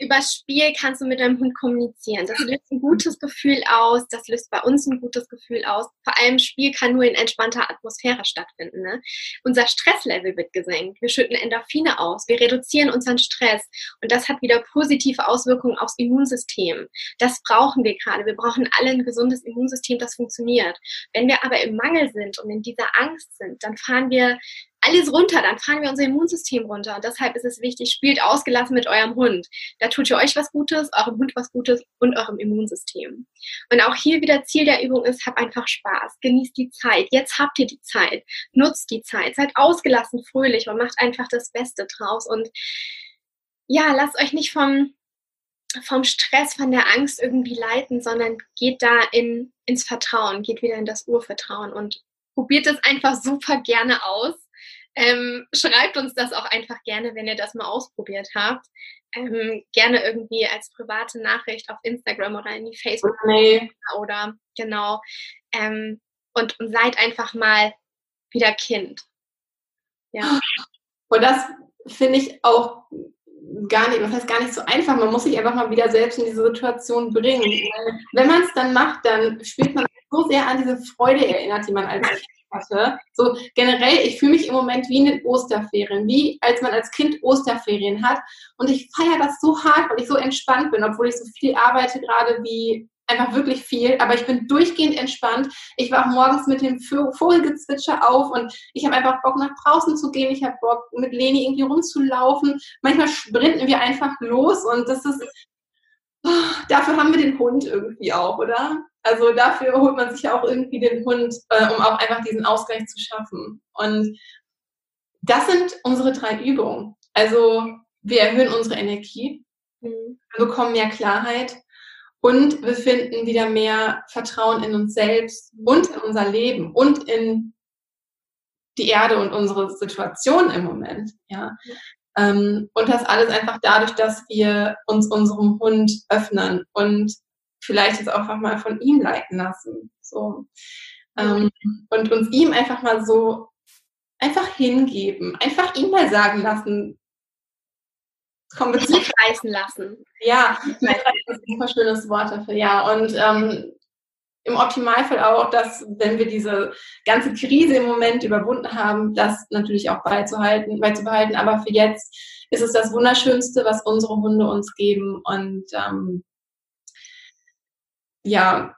über Spiel kannst du mit deinem Hund kommunizieren. Das löst ein gutes Gefühl aus, das löst bei uns ein gutes Gefühl aus. Vor allem Spiel kann nur in entspannter Atmosphäre stattfinden. Ne? Unser Stresslevel wird gesenkt. Wir schütten Endorphine aus. Wir reduzieren unseren Stress. Und das hat wieder positive Auswirkungen aufs Immunsystem. Das brauchen wir gerade. Wir brauchen alle ein gesundes Immunsystem, das funktioniert. Wenn wir aber im Mangel sind und in dieser Angst sind, dann fahren wir alles runter, dann fahren wir unser Immunsystem runter. Und deshalb ist es wichtig, spielt ausgelassen mit eurem Hund. Da tut ihr euch was Gutes, eurem Hund was Gutes und eurem Immunsystem. Und auch hier wieder Ziel der Übung ist, habt einfach Spaß, genießt die Zeit. Jetzt habt ihr die Zeit, nutzt die Zeit, seid ausgelassen, fröhlich und macht einfach das Beste draus. Und ja, lasst euch nicht vom, vom Stress, von der Angst irgendwie leiten, sondern geht da in, ins Vertrauen, geht wieder in das Urvertrauen und probiert es einfach super gerne aus. Ähm, schreibt uns das auch einfach gerne, wenn ihr das mal ausprobiert habt. Ähm, gerne irgendwie als private Nachricht auf Instagram oder in die Facebook nee. oder genau. Ähm, und, und seid einfach mal wieder Kind. Ja. Und das finde ich auch gar nicht, was heißt gar nicht so einfach. Man muss sich einfach mal wieder selbst in diese Situation bringen. Wenn man es dann macht, dann spielt man so sehr an diese Freude erinnert, die man als Kind hatte. So generell, ich fühle mich im Moment wie in den Osterferien, wie als man als Kind Osterferien hat. Und ich feiere das so hart, weil ich so entspannt bin, obwohl ich so viel arbeite gerade wie einfach wirklich viel, aber ich bin durchgehend entspannt. Ich war morgens mit dem Vogelgezwitscher auf und ich habe einfach Bock nach draußen zu gehen. Ich habe Bock mit Leni irgendwie rumzulaufen. Manchmal sprinten wir einfach los und das ist oh, dafür haben wir den Hund irgendwie auch, oder? Also dafür holt man sich ja auch irgendwie den Hund, äh, um auch einfach diesen Ausgleich zu schaffen. Und das sind unsere drei Übungen. Also wir erhöhen unsere Energie, mhm. wir bekommen mehr Klarheit und wir finden wieder mehr Vertrauen in uns selbst und in unser Leben und in die Erde und unsere Situation im Moment. Ja. Ähm, und das alles einfach dadurch, dass wir uns unserem Hund öffnen und vielleicht jetzt auch einfach mal von ihm leiten lassen. So. Ähm, und uns ihm einfach mal so einfach hingeben, einfach ihm mal sagen lassen. Komm, mitreißen lassen. Ja, mitreißen ist ein super schönes Wort dafür, ja. Und ähm, im Optimalfall auch, dass, wenn wir diese ganze Krise im Moment überwunden haben, das natürlich auch beizuhalten, beizubehalten. Aber für jetzt ist es das Wunderschönste, was unsere Hunde uns geben. Und ähm, ja,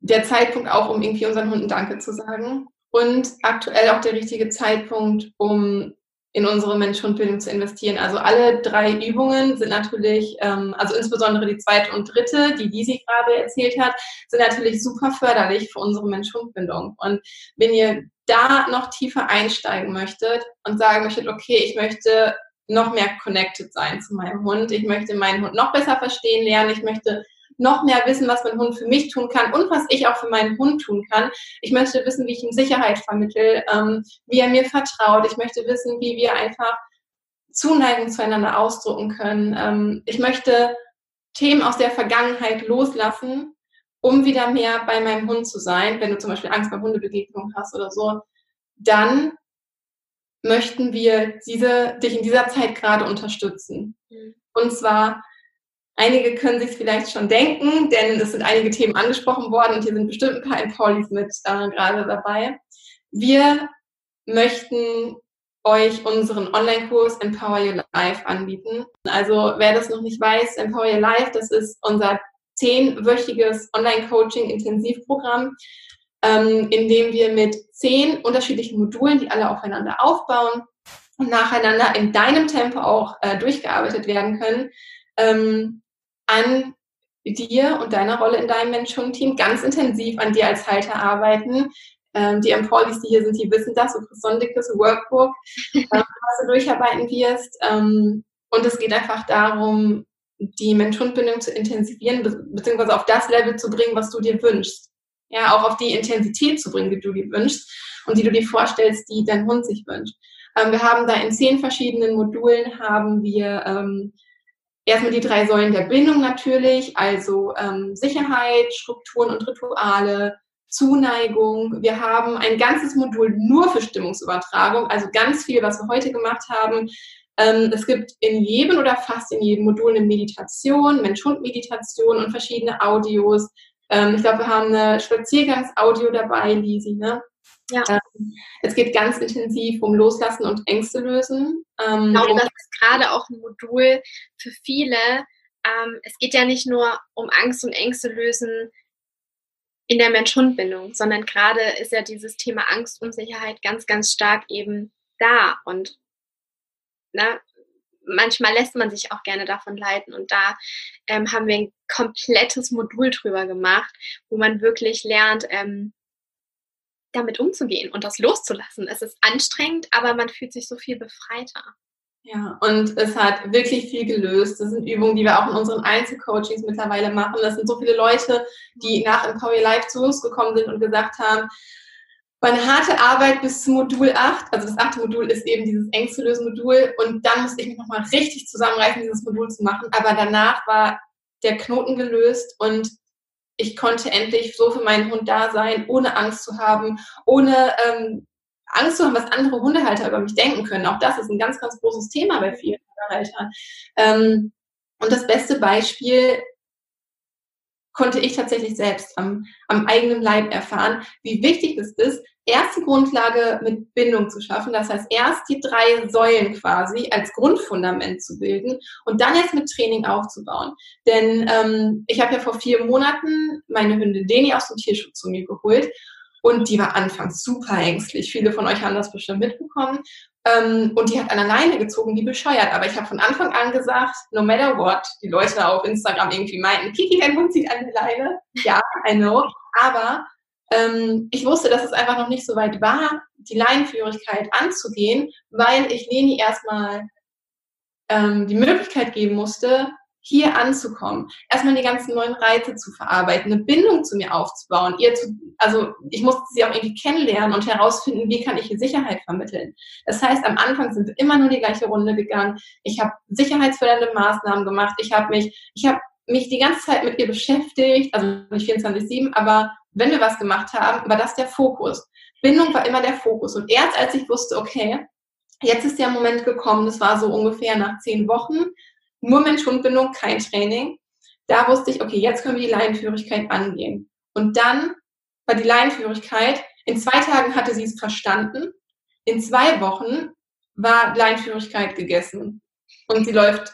der Zeitpunkt auch, um irgendwie unseren Hunden Danke zu sagen. Und aktuell auch der richtige Zeitpunkt, um in unsere Mensch-Hund-Bildung zu investieren. Also alle drei Übungen sind natürlich, ähm, also insbesondere die zweite und dritte, die sie gerade erzählt hat, sind natürlich super förderlich für unsere Mensch-Hund-Bindung. Und wenn ihr da noch tiefer einsteigen möchtet und sagen möchtet, okay, ich möchte noch mehr connected sein zu meinem Hund, ich möchte meinen Hund noch besser verstehen lernen, ich möchte noch mehr wissen, was mein Hund für mich tun kann und was ich auch für meinen Hund tun kann. Ich möchte wissen, wie ich ihm Sicherheit vermittel, ähm, wie er mir vertraut. Ich möchte wissen, wie wir einfach Zuneigung zueinander ausdrucken können. Ähm, ich möchte Themen aus der Vergangenheit loslassen, um wieder mehr bei meinem Hund zu sein. Wenn du zum Beispiel Angst bei Hundebegegnungen hast oder so, dann möchten wir diese, dich in dieser Zeit gerade unterstützen. Mhm. Und zwar Einige können sich vielleicht schon denken, denn es sind einige Themen angesprochen worden und hier sind bestimmt ein paar Empowlies mit äh, gerade dabei. Wir möchten euch unseren Online-Kurs Empower Your Life anbieten. Also wer das noch nicht weiß, Empower Your Life, das ist unser zehnwöchiges Online-Coaching-Intensivprogramm, ähm, in dem wir mit zehn unterschiedlichen Modulen, die alle aufeinander aufbauen und nacheinander in deinem Tempo auch äh, durchgearbeitet werden können, ähm, an dir und deiner Rolle in deinem Mensch-Hund-Team ganz intensiv an dir als Halter arbeiten. Ähm, die Employees, die hier sind, die wissen das, so ein dickes Workbook, ähm, was du durcharbeiten wirst. Ähm, und es geht einfach darum, die Mensch-Hund-Bindung zu intensivieren, be beziehungsweise auf das Level zu bringen, was du dir wünschst. Ja, auch auf die Intensität zu bringen, die du dir wünschst und die du dir vorstellst, die dein Hund sich wünscht. Ähm, wir haben da in zehn verschiedenen Modulen haben wir ähm, erstmal die drei Säulen der Bindung natürlich, also ähm, Sicherheit, Strukturen und Rituale, Zuneigung. Wir haben ein ganzes Modul nur für Stimmungsübertragung, also ganz viel, was wir heute gemacht haben. Ähm, es gibt in jedem oder fast in jedem Modul eine Meditation, Mensch-Hund-Meditation und verschiedene Audios. Ähm, ich glaube, wir haben eine Spaziergangsaudio dabei, Lisi, ne? Ja. Ähm, es geht ganz intensiv um Loslassen und Ängste lösen. Ähm, ich glaube, das ist gerade auch ein Modul für viele. Ähm, es geht ja nicht nur um Angst und Ängste lösen in der Mensch-Hund-Bindung, sondern gerade ist ja dieses Thema Angst, Unsicherheit ganz, ganz stark eben da. Und ne, manchmal lässt man sich auch gerne davon leiten. Und da ähm, haben wir ein komplettes Modul drüber gemacht, wo man wirklich lernt, ähm, damit umzugehen und das loszulassen. Es ist anstrengend, aber man fühlt sich so viel befreiter. Ja, und es hat wirklich viel gelöst. Das sind Übungen, die wir auch in unseren Einzelcoachings mittlerweile machen. Das sind so viele Leute, die nach Empower Life zu uns gekommen sind und gesagt haben, meine harte Arbeit bis zum Modul 8, also das achte Modul ist eben dieses Ängste lösen Modul und dann musste ich mich nochmal richtig zusammenreißen, dieses Modul zu machen. Aber danach war der Knoten gelöst und ich konnte endlich so für meinen Hund da sein, ohne Angst zu haben, ohne ähm, Angst zu haben, was andere Hundehalter über mich denken können. Auch das ist ein ganz, ganz großes Thema bei vielen Hundehaltern. Ähm, und das beste Beispiel konnte ich tatsächlich selbst am, am eigenen Leib erfahren, wie wichtig es ist, erst die Grundlage mit Bindung zu schaffen. Das heißt, erst die drei Säulen quasi als Grundfundament zu bilden und dann erst mit Training aufzubauen. Denn ähm, ich habe ja vor vier Monaten meine Hündin Deni aus dem Tierschutz zu mir geholt und die war anfangs super ängstlich. Viele von euch haben das bestimmt mitbekommen. Ähm, und die hat an der Leine gezogen, wie bescheuert. Aber ich habe von Anfang an gesagt, no matter what, die Leute auf Instagram irgendwie meinten, Kiki, dein Hund zieht an der Leine. Ja, I know. Aber ähm, ich wusste, dass es einfach noch nicht so weit war, die Leinenführigkeit anzugehen, weil ich Leni erstmal ähm, die Möglichkeit geben musste, hier anzukommen, erstmal die ganzen neuen Reize zu verarbeiten, eine Bindung zu mir aufzubauen, ihr zu, also ich musste sie auch irgendwie kennenlernen und herausfinden, wie kann ich ihr Sicherheit vermitteln. Das heißt, am Anfang sind wir immer nur die gleiche Runde gegangen. Ich habe sicherheitsfördernde Maßnahmen gemacht. Ich habe mich, ich habe mich die ganze Zeit mit ihr beschäftigt, also nicht 24/7, aber wenn wir was gemacht haben, war das der Fokus. Bindung war immer der Fokus. Und erst als ich wusste, okay, jetzt ist der Moment gekommen, das war so ungefähr nach zehn Wochen, nur Mensch-Hund-Bindung, kein Training. Da wusste ich, okay, jetzt können wir die Leinenführigkeit angehen. Und dann war die Leinenführigkeit, in zwei Tagen hatte sie es verstanden, in zwei Wochen war Leinenführigkeit gegessen. Und sie läuft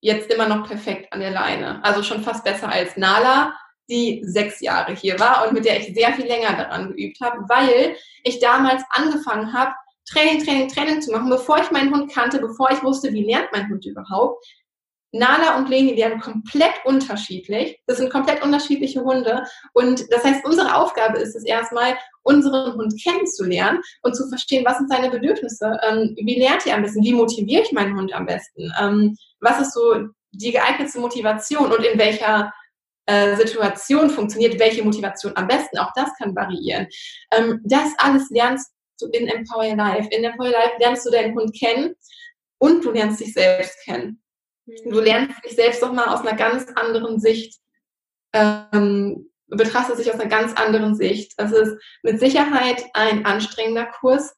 jetzt immer noch perfekt an der Leine. Also schon fast besser als Nala, die sechs Jahre hier war und mit der ich sehr viel länger daran geübt habe, weil ich damals angefangen habe, Training, Training, Training zu machen, bevor ich meinen Hund kannte, bevor ich wusste, wie lernt mein Hund überhaupt. Nala und Leni lernen komplett unterschiedlich. Das sind komplett unterschiedliche Hunde. Und das heißt, unsere Aufgabe ist es erstmal, unseren Hund kennenzulernen und zu verstehen, was sind seine Bedürfnisse, ähm, wie lernt er am besten, wie motiviere ich meinen Hund am besten, ähm, was ist so die geeignete Motivation und in welcher äh, Situation funktioniert welche Motivation am besten. Auch das kann variieren. Ähm, das alles lernst du in Empower Life. In Empower Life lernst du deinen Hund kennen und du lernst dich selbst kennen. Mhm. Du lernst dich selbst doch mal aus einer ganz anderen Sicht, ähm, betrachtest dich aus einer ganz anderen Sicht. Es ist mit Sicherheit ein anstrengender Kurs,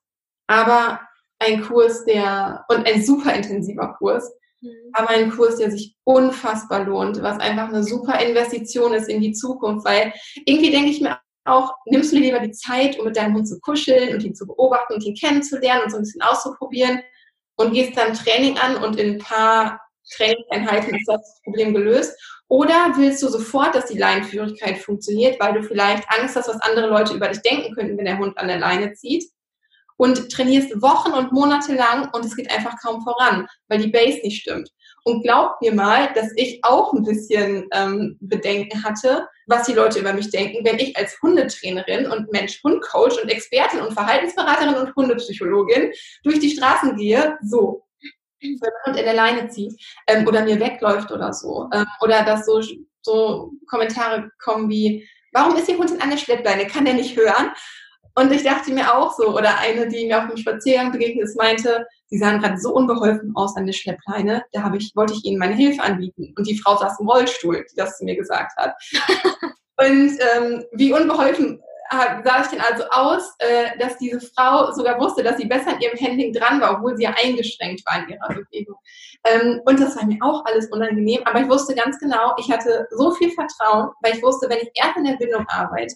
aber ein Kurs, der und ein super intensiver Kurs, mhm. aber ein Kurs, der sich unfassbar lohnt, was einfach eine super Investition ist in die Zukunft, weil irgendwie denke ich mir auch, nimmst du dir lieber die Zeit, um mit deinem Hund zu kuscheln und ihn zu beobachten und ihn kennenzulernen und so ein bisschen auszuprobieren und gehst dann Training an und in ein paar Trainingseinheiten ist das Problem gelöst? Oder willst du sofort, dass die Leinenführigkeit funktioniert, weil du vielleicht Angst hast, was andere Leute über dich denken könnten, wenn der Hund an der Leine zieht? Und trainierst Wochen und Monate lang und es geht einfach kaum voran, weil die Base nicht stimmt. Und glaub mir mal, dass ich auch ein bisschen ähm, Bedenken hatte, was die Leute über mich denken, wenn ich als Hundetrainerin und Mensch-Hund-Coach und Expertin und Verhaltensberaterin und Hundepsychologin durch die Straßen gehe, so, wenn der Hund in der Leine zieht ähm, oder mir wegläuft oder so. Ähm, oder dass so, so Kommentare kommen wie, warum ist Ihr Hund in einer Schleppleine? Kann der nicht hören? Und ich dachte mir auch so, oder eine, die mir auf dem Spaziergang begegnet ist, meinte, sie sahen gerade so unbeholfen aus an der Schleppleine, da habe ich, wollte ich ihnen meine Hilfe anbieten. Und die Frau saß im Rollstuhl, die das zu mir gesagt hat. und ähm, wie unbeholfen sah es denn also aus, äh, dass diese Frau sogar wusste, dass sie besser an ihrem Handling dran war, obwohl sie ja eingeschränkt war in ihrer Bewegung. Ähm, und das war mir auch alles unangenehm, aber ich wusste ganz genau, ich hatte so viel Vertrauen, weil ich wusste, wenn ich erst in der Bindung arbeite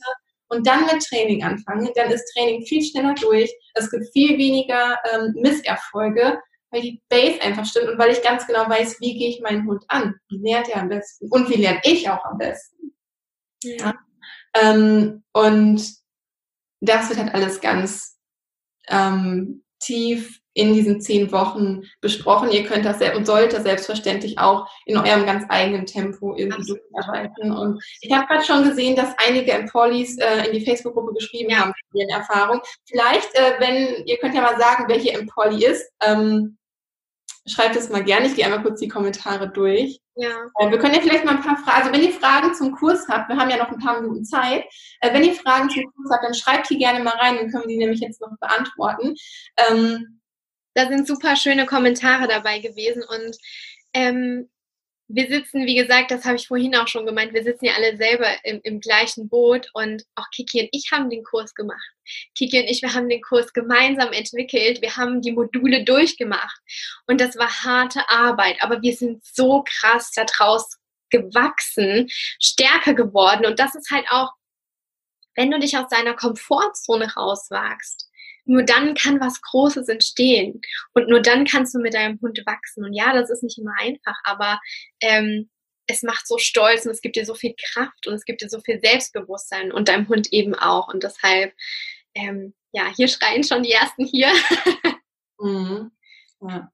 und dann mit Training anfange, dann ist Training viel schneller durch, es gibt viel weniger ähm, Misserfolge, weil die Base einfach stimmt und weil ich ganz genau weiß, wie gehe ich meinen Hund an, wie lernt er am besten und wie lerne ich auch am besten. Ja. ja. Ähm, und das wird halt alles ganz ähm, tief in diesen zehn Wochen besprochen. Ihr könnt das und sollt das selbstverständlich auch in eurem ganz eigenen Tempo irgendwie durcharbeiten. Und ich habe gerade schon gesehen, dass einige Empolis äh, in die Facebook-Gruppe geschrieben ja. haben von ihren Erfahrungen. Vielleicht, äh, wenn, ihr könnt ja mal sagen, welche Empoli ist. Ähm, schreibt es mal gerne. Ich gehe einmal kurz die Kommentare durch. Ja. Äh, wir können ja vielleicht mal ein paar Fragen, also wenn ihr Fragen zum Kurs habt, wir haben ja noch ein paar Minuten Zeit, äh, wenn ihr Fragen zum Kurs habt, dann schreibt die gerne mal rein, dann können wir die nämlich jetzt noch beantworten. Ähm, da sind super schöne Kommentare dabei gewesen und ähm, wir sitzen, wie gesagt, das habe ich vorhin auch schon gemeint, wir sitzen ja alle selber im, im, gleichen Boot und auch Kiki und ich haben den Kurs gemacht. Kiki und ich, wir haben den Kurs gemeinsam entwickelt, wir haben die Module durchgemacht und das war harte Arbeit, aber wir sind so krass daraus gewachsen, stärker geworden und das ist halt auch, wenn du dich aus deiner Komfortzone rauswagst, nur dann kann was Großes entstehen. Und nur dann kannst du mit deinem Hund wachsen. Und ja, das ist nicht immer einfach, aber ähm, es macht so stolz und es gibt dir so viel Kraft und es gibt dir so viel Selbstbewusstsein und deinem Hund eben auch. Und deshalb, ähm, ja, hier schreien schon die ersten hier. mhm. Ja.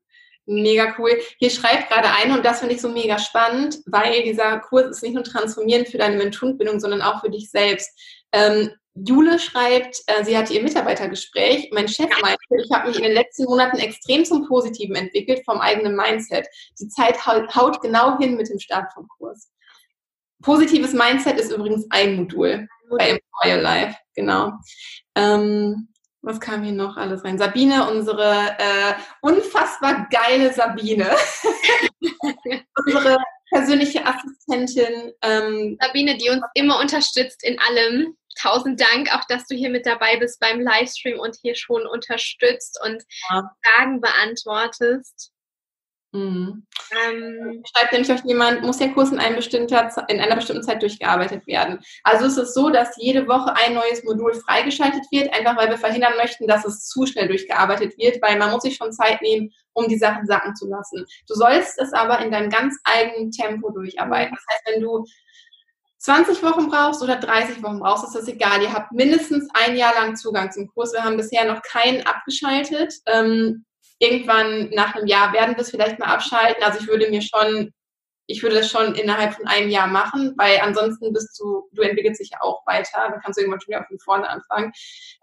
Mega cool. Hier schreibt gerade eine, und das finde ich so mega spannend, weil dieser Kurs ist nicht nur transformierend für deine Mensch-Hund-Bindung, sondern auch für dich selbst. Ähm, Jule schreibt, äh, sie hatte ihr Mitarbeitergespräch. Mein Chef meinte, ich habe mich in den letzten Monaten extrem zum Positiven entwickelt, vom eigenen Mindset. Die Zeit haut genau hin mit dem Start vom Kurs. Positives Mindset ist übrigens ein Modul bei Employ Your Life, genau. Ähm, was kam hier noch alles rein? Sabine, unsere äh, unfassbar geile Sabine. unsere persönliche Assistentin. Ähm, Sabine, die uns immer unterstützt in allem tausend Dank auch, dass du hier mit dabei bist beim Livestream und hier schon unterstützt und ja. Fragen beantwortest. Mhm. Ähm, Schreibt nämlich euch jemand, muss der Kurs in, ein in, einer bestimmten Zeit durchgearbeitet werden. Also es ist so, dass jede Woche ein neues Modul freigeschaltet wird, einfach weil wir verhindern möchten, dass es zu schnell durchgearbeitet wird, weil man muss sich schon Zeit nehmen, um die Sachen sacken zu lassen. Du sollst es aber in deinem ganz eigenen Tempo durcharbeiten. Das heißt, wenn du 20 Wochen brauchst oder 30 Wochen brauchst, ist das egal. Ihr habt mindestens ein Jahr lang Zugang zum Kurs. Wir haben bisher noch keinen abgeschaltet. Ähm, irgendwann nach einem Jahr werden wir es vielleicht mal abschalten. Also ich würde mir schon, ich würde das schon innerhalb von einem Jahr machen, weil ansonsten bist du, du entwickelst dich ja auch weiter. Dann kannst du irgendwann schon wieder von vorne anfangen.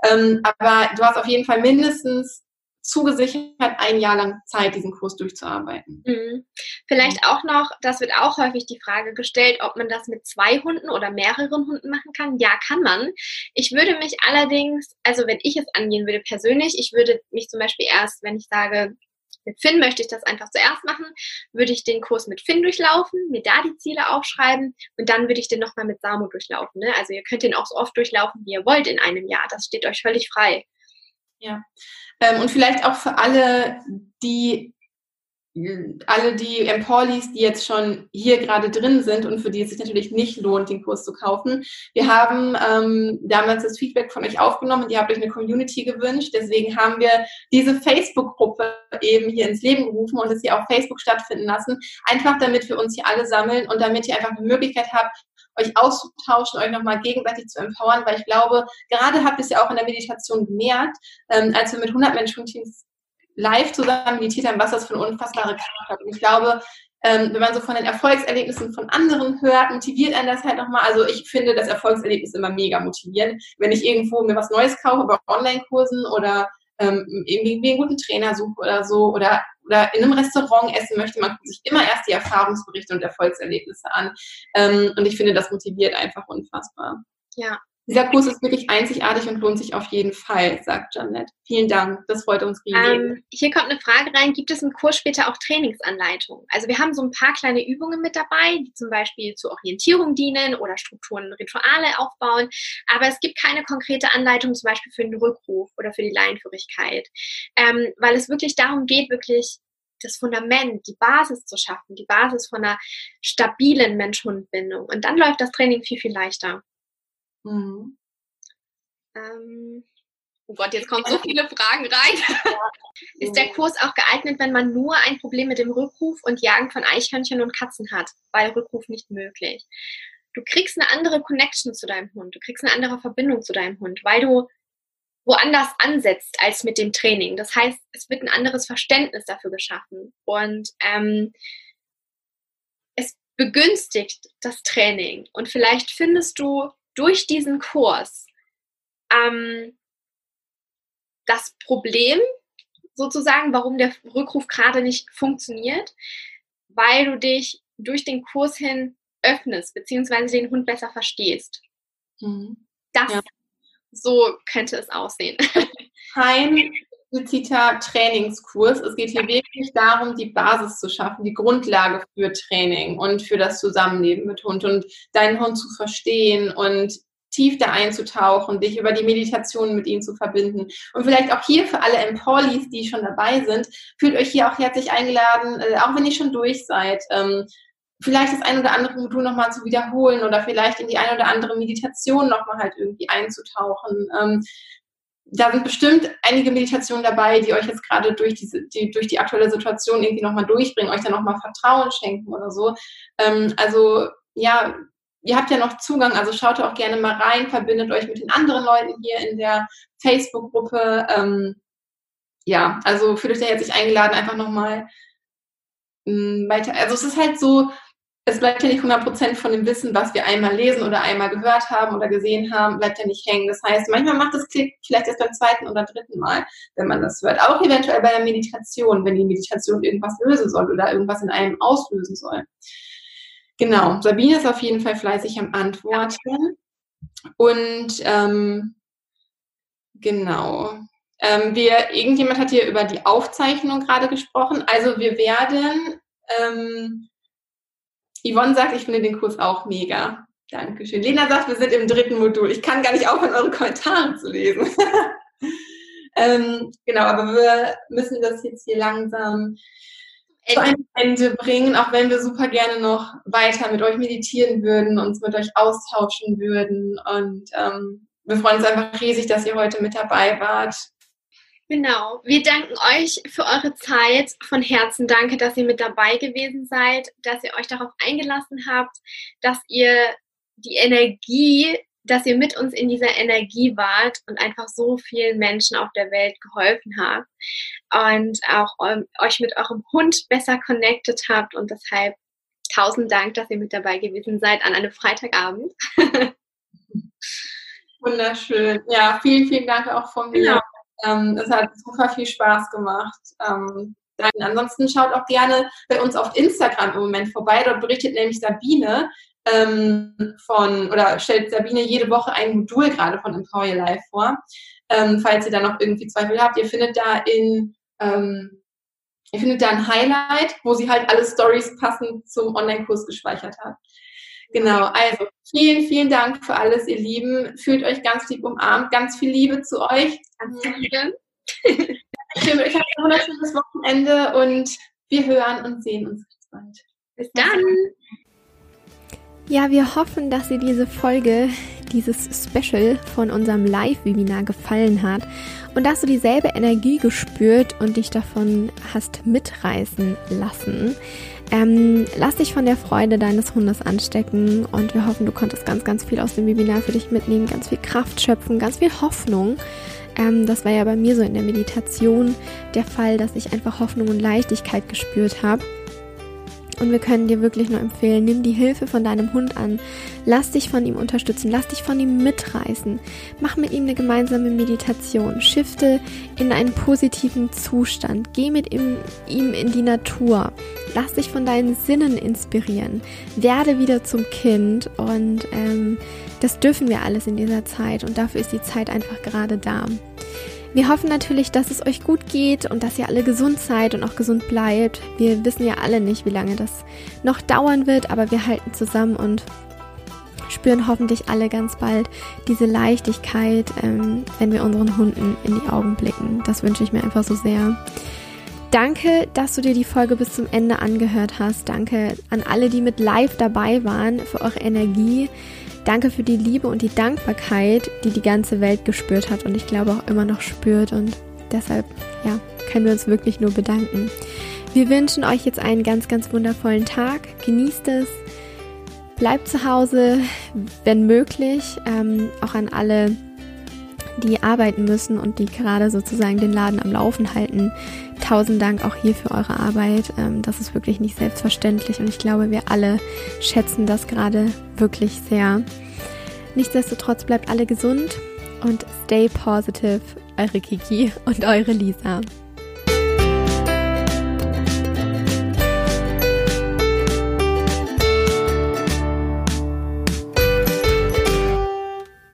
Ähm, aber du hast auf jeden Fall mindestens zugesichert, ein Jahr lang Zeit, diesen Kurs durchzuarbeiten. Mhm. Vielleicht auch noch, das wird auch häufig die Frage gestellt, ob man das mit zwei Hunden oder mehreren Hunden machen kann. Ja, kann man. Ich würde mich allerdings, also wenn ich es angehen würde persönlich, ich würde mich zum Beispiel erst, wenn ich sage, mit Finn möchte ich das einfach zuerst machen, würde ich den Kurs mit Finn durchlaufen, mir da die Ziele aufschreiben und dann würde ich den nochmal mit Samo durchlaufen. Ne? Also ihr könnt den auch so oft durchlaufen, wie ihr wollt in einem Jahr. Das steht euch völlig frei. Ja. Ähm, und vielleicht auch für alle, die alle die Emporlis, die jetzt schon hier gerade drin sind und für die es sich natürlich nicht lohnt, den Kurs zu kaufen. Wir haben ähm, damals das Feedback von euch aufgenommen ihr habt euch eine Community gewünscht. Deswegen haben wir diese Facebook-Gruppe eben hier ins Leben gerufen und es hier auf Facebook stattfinden lassen. Einfach damit wir uns hier alle sammeln und damit ihr einfach eine Möglichkeit habt, euch auszutauschen, euch nochmal gegenseitig zu empowern, weil ich glaube, gerade habt ihr es ja auch in der Meditation gemerkt, ähm, als wir mit 100 Menschen Teams live zusammen meditiert haben, was das für eine unfassbare Kraft hat. Und ich glaube, ähm, wenn man so von den Erfolgserlebnissen von anderen hört, motiviert einen das halt nochmal. Also ich finde das Erfolgserlebnis immer mega motivierend. Wenn ich irgendwo mir was Neues kaufe bei Online-Kursen oder ähm, irgendwie einen guten Trainer suche oder so oder, oder in einem Restaurant essen möchte, man guckt sich immer erst die Erfahrungsberichte und Erfolgserlebnisse an. Ähm, und ich finde, das motiviert einfach unfassbar. Ja, dieser Kurs ist wirklich einzigartig und lohnt sich auf jeden Fall, sagt Janet. Vielen Dank, das freut uns riesig. Ähm, hier kommt eine Frage rein, gibt es im Kurs später auch Trainingsanleitungen? Also wir haben so ein paar kleine Übungen mit dabei, die zum Beispiel zur Orientierung dienen oder Strukturen, Rituale aufbauen, aber es gibt keine konkrete Anleitung zum Beispiel für den Rückruf oder für die Laienführigkeit, ähm, weil es wirklich darum geht, wirklich das Fundament, die Basis zu schaffen, die Basis von einer stabilen Mensch-Hund-Bindung. Und dann läuft das Training viel, viel leichter. Mhm. Ähm, oh Gott, jetzt kommen so viele Fragen rein. Ist der Kurs auch geeignet, wenn man nur ein Problem mit dem Rückruf und Jagen von Eichhörnchen und Katzen hat, weil Rückruf nicht möglich? Du kriegst eine andere Connection zu deinem Hund, du kriegst eine andere Verbindung zu deinem Hund, weil du woanders ansetzt als mit dem Training. Das heißt, es wird ein anderes Verständnis dafür geschaffen und ähm, es begünstigt das Training. Und vielleicht findest du durch diesen Kurs ähm, das Problem sozusagen, warum der Rückruf gerade nicht funktioniert, weil du dich durch den Kurs hin öffnest, beziehungsweise den Hund besser verstehst. Mhm. Das, ja. so könnte es aussehen. Kein expliziter Trainingskurs. Es geht hier wirklich darum, die Basis zu schaffen, die Grundlage für Training und für das Zusammenleben mit Hund und deinen Hund zu verstehen und tief da einzutauchen, dich über die Meditation mit ihm zu verbinden. Und vielleicht auch hier für alle Empolis, die schon dabei sind, fühlt euch hier auch herzlich eingeladen, äh, auch wenn ihr schon durch seid, ähm, vielleicht das ein oder andere Modul nochmal zu wiederholen oder vielleicht in die ein oder andere Meditation nochmal halt irgendwie einzutauchen. Da sind bestimmt einige Meditationen dabei, die euch jetzt gerade durch diese, die, durch die aktuelle Situation irgendwie nochmal durchbringen, euch dann nochmal Vertrauen schenken oder so. Ähm, also ja, ihr habt ja noch Zugang, also schaut auch gerne mal rein, verbindet euch mit den anderen Leuten hier in der Facebook-Gruppe. Ähm, ja, also fühlt euch da herzlich eingeladen, einfach nochmal hm, weiter. Also es ist halt so, es bleibt ja nicht 100% von dem Wissen, was wir einmal lesen oder einmal gehört haben oder gesehen haben, bleibt ja nicht hängen. Das heißt, manchmal macht es Klick vielleicht erst beim zweiten oder dritten Mal, wenn man das hört. Auch eventuell bei der Meditation, wenn die Meditation irgendwas lösen soll oder irgendwas in einem auslösen soll. Genau, Sabine ist auf jeden Fall fleißig am Antworten. Und ähm, genau. Ähm, wir, irgendjemand hat hier über die Aufzeichnung gerade gesprochen. Also wir werden, ähm, Yvonne sagt, ich finde den Kurs auch mega. Dankeschön. Lena sagt, wir sind im dritten Modul. Ich kann gar nicht aufhören, eure Kommentare zu lesen. ähm, genau, aber wir müssen das jetzt hier langsam zu einem Ende bringen, auch wenn wir super gerne noch weiter mit euch meditieren würden, uns mit euch austauschen würden. Und ähm, wir freuen uns einfach riesig, dass ihr heute mit dabei wart. Genau. Wir danken euch für eure Zeit. Von Herzen danke, dass ihr mit dabei gewesen seid, dass ihr euch darauf eingelassen habt, dass ihr die Energie dass ihr mit uns in dieser Energie wart und einfach so vielen Menschen auf der Welt geholfen habt und auch euch mit eurem Hund besser connected habt und deshalb tausend Dank, dass ihr mit dabei gewesen seid an einem Freitagabend. Wunderschön. Ja, vielen, vielen Dank auch von mir. Genau. Ähm, es hat super viel Spaß gemacht. Ähm, dann ansonsten schaut auch gerne bei uns auf Instagram im Moment vorbei. Dort berichtet nämlich Sabine ähm, von, oder stellt Sabine jede Woche ein Modul gerade von Empower Your Life vor. Ähm, falls ihr da noch irgendwie Zweifel habt, ihr findet da in, ähm, ihr findet da ein Highlight, wo sie halt alle Stories passend zum Online-Kurs gespeichert hat. Genau, also vielen, vielen Dank für alles, ihr Lieben. Fühlt euch ganz lieb umarmt, ganz viel Liebe zu euch. Ich wünsche euch ein wunderschönes Wochenende und Wir hören und sehen uns bald. Bis dann! Ja, wir hoffen, dass dir diese Folge, dieses Special von unserem Live-Webinar gefallen hat und dass du dieselbe Energie gespürt und dich davon hast mitreißen lassen. Ähm, lass dich von der Freude deines Hundes anstecken und wir hoffen, du konntest ganz, ganz viel aus dem Webinar für dich mitnehmen, ganz viel Kraft schöpfen, ganz viel Hoffnung. Ähm, das war ja bei mir so in der Meditation der Fall, dass ich einfach Hoffnung und Leichtigkeit gespürt habe. Und wir können dir wirklich nur empfehlen, nimm die Hilfe von deinem Hund an. Lass dich von ihm unterstützen, lass dich von ihm mitreißen. Mach mit ihm eine gemeinsame Meditation. Shifte in einen positiven Zustand. Geh mit ihm, ihm in die Natur. Lass dich von deinen Sinnen inspirieren. Werde wieder zum Kind. Und ähm, das dürfen wir alles in dieser Zeit. Und dafür ist die Zeit einfach gerade da. Wir hoffen natürlich, dass es euch gut geht und dass ihr alle gesund seid und auch gesund bleibt. Wir wissen ja alle nicht, wie lange das noch dauern wird, aber wir halten zusammen und spüren hoffentlich alle ganz bald diese Leichtigkeit, ähm, wenn wir unseren Hunden in die Augen blicken. Das wünsche ich mir einfach so sehr. Danke, dass du dir die Folge bis zum Ende angehört hast. Danke an alle, die mit live dabei waren, für eure Energie. Danke für die Liebe und die Dankbarkeit, die die ganze Welt gespürt hat und ich glaube auch immer noch spürt. Und deshalb, ja, können wir uns wirklich nur bedanken. Wir wünschen euch jetzt einen ganz, ganz wundervollen Tag. Genießt es. Bleibt zu Hause, wenn möglich. Ähm, auch an alle, die arbeiten müssen und die gerade sozusagen den Laden am Laufen halten. Tausend Dank auch hier für eure Arbeit. Ähm, das ist wirklich nicht selbstverständlich und ich glaube, wir alle schätzen das gerade wirklich sehr. Nichtsdestotrotz bleibt alle gesund und stay positive. Eure Kiki und eure Lisa.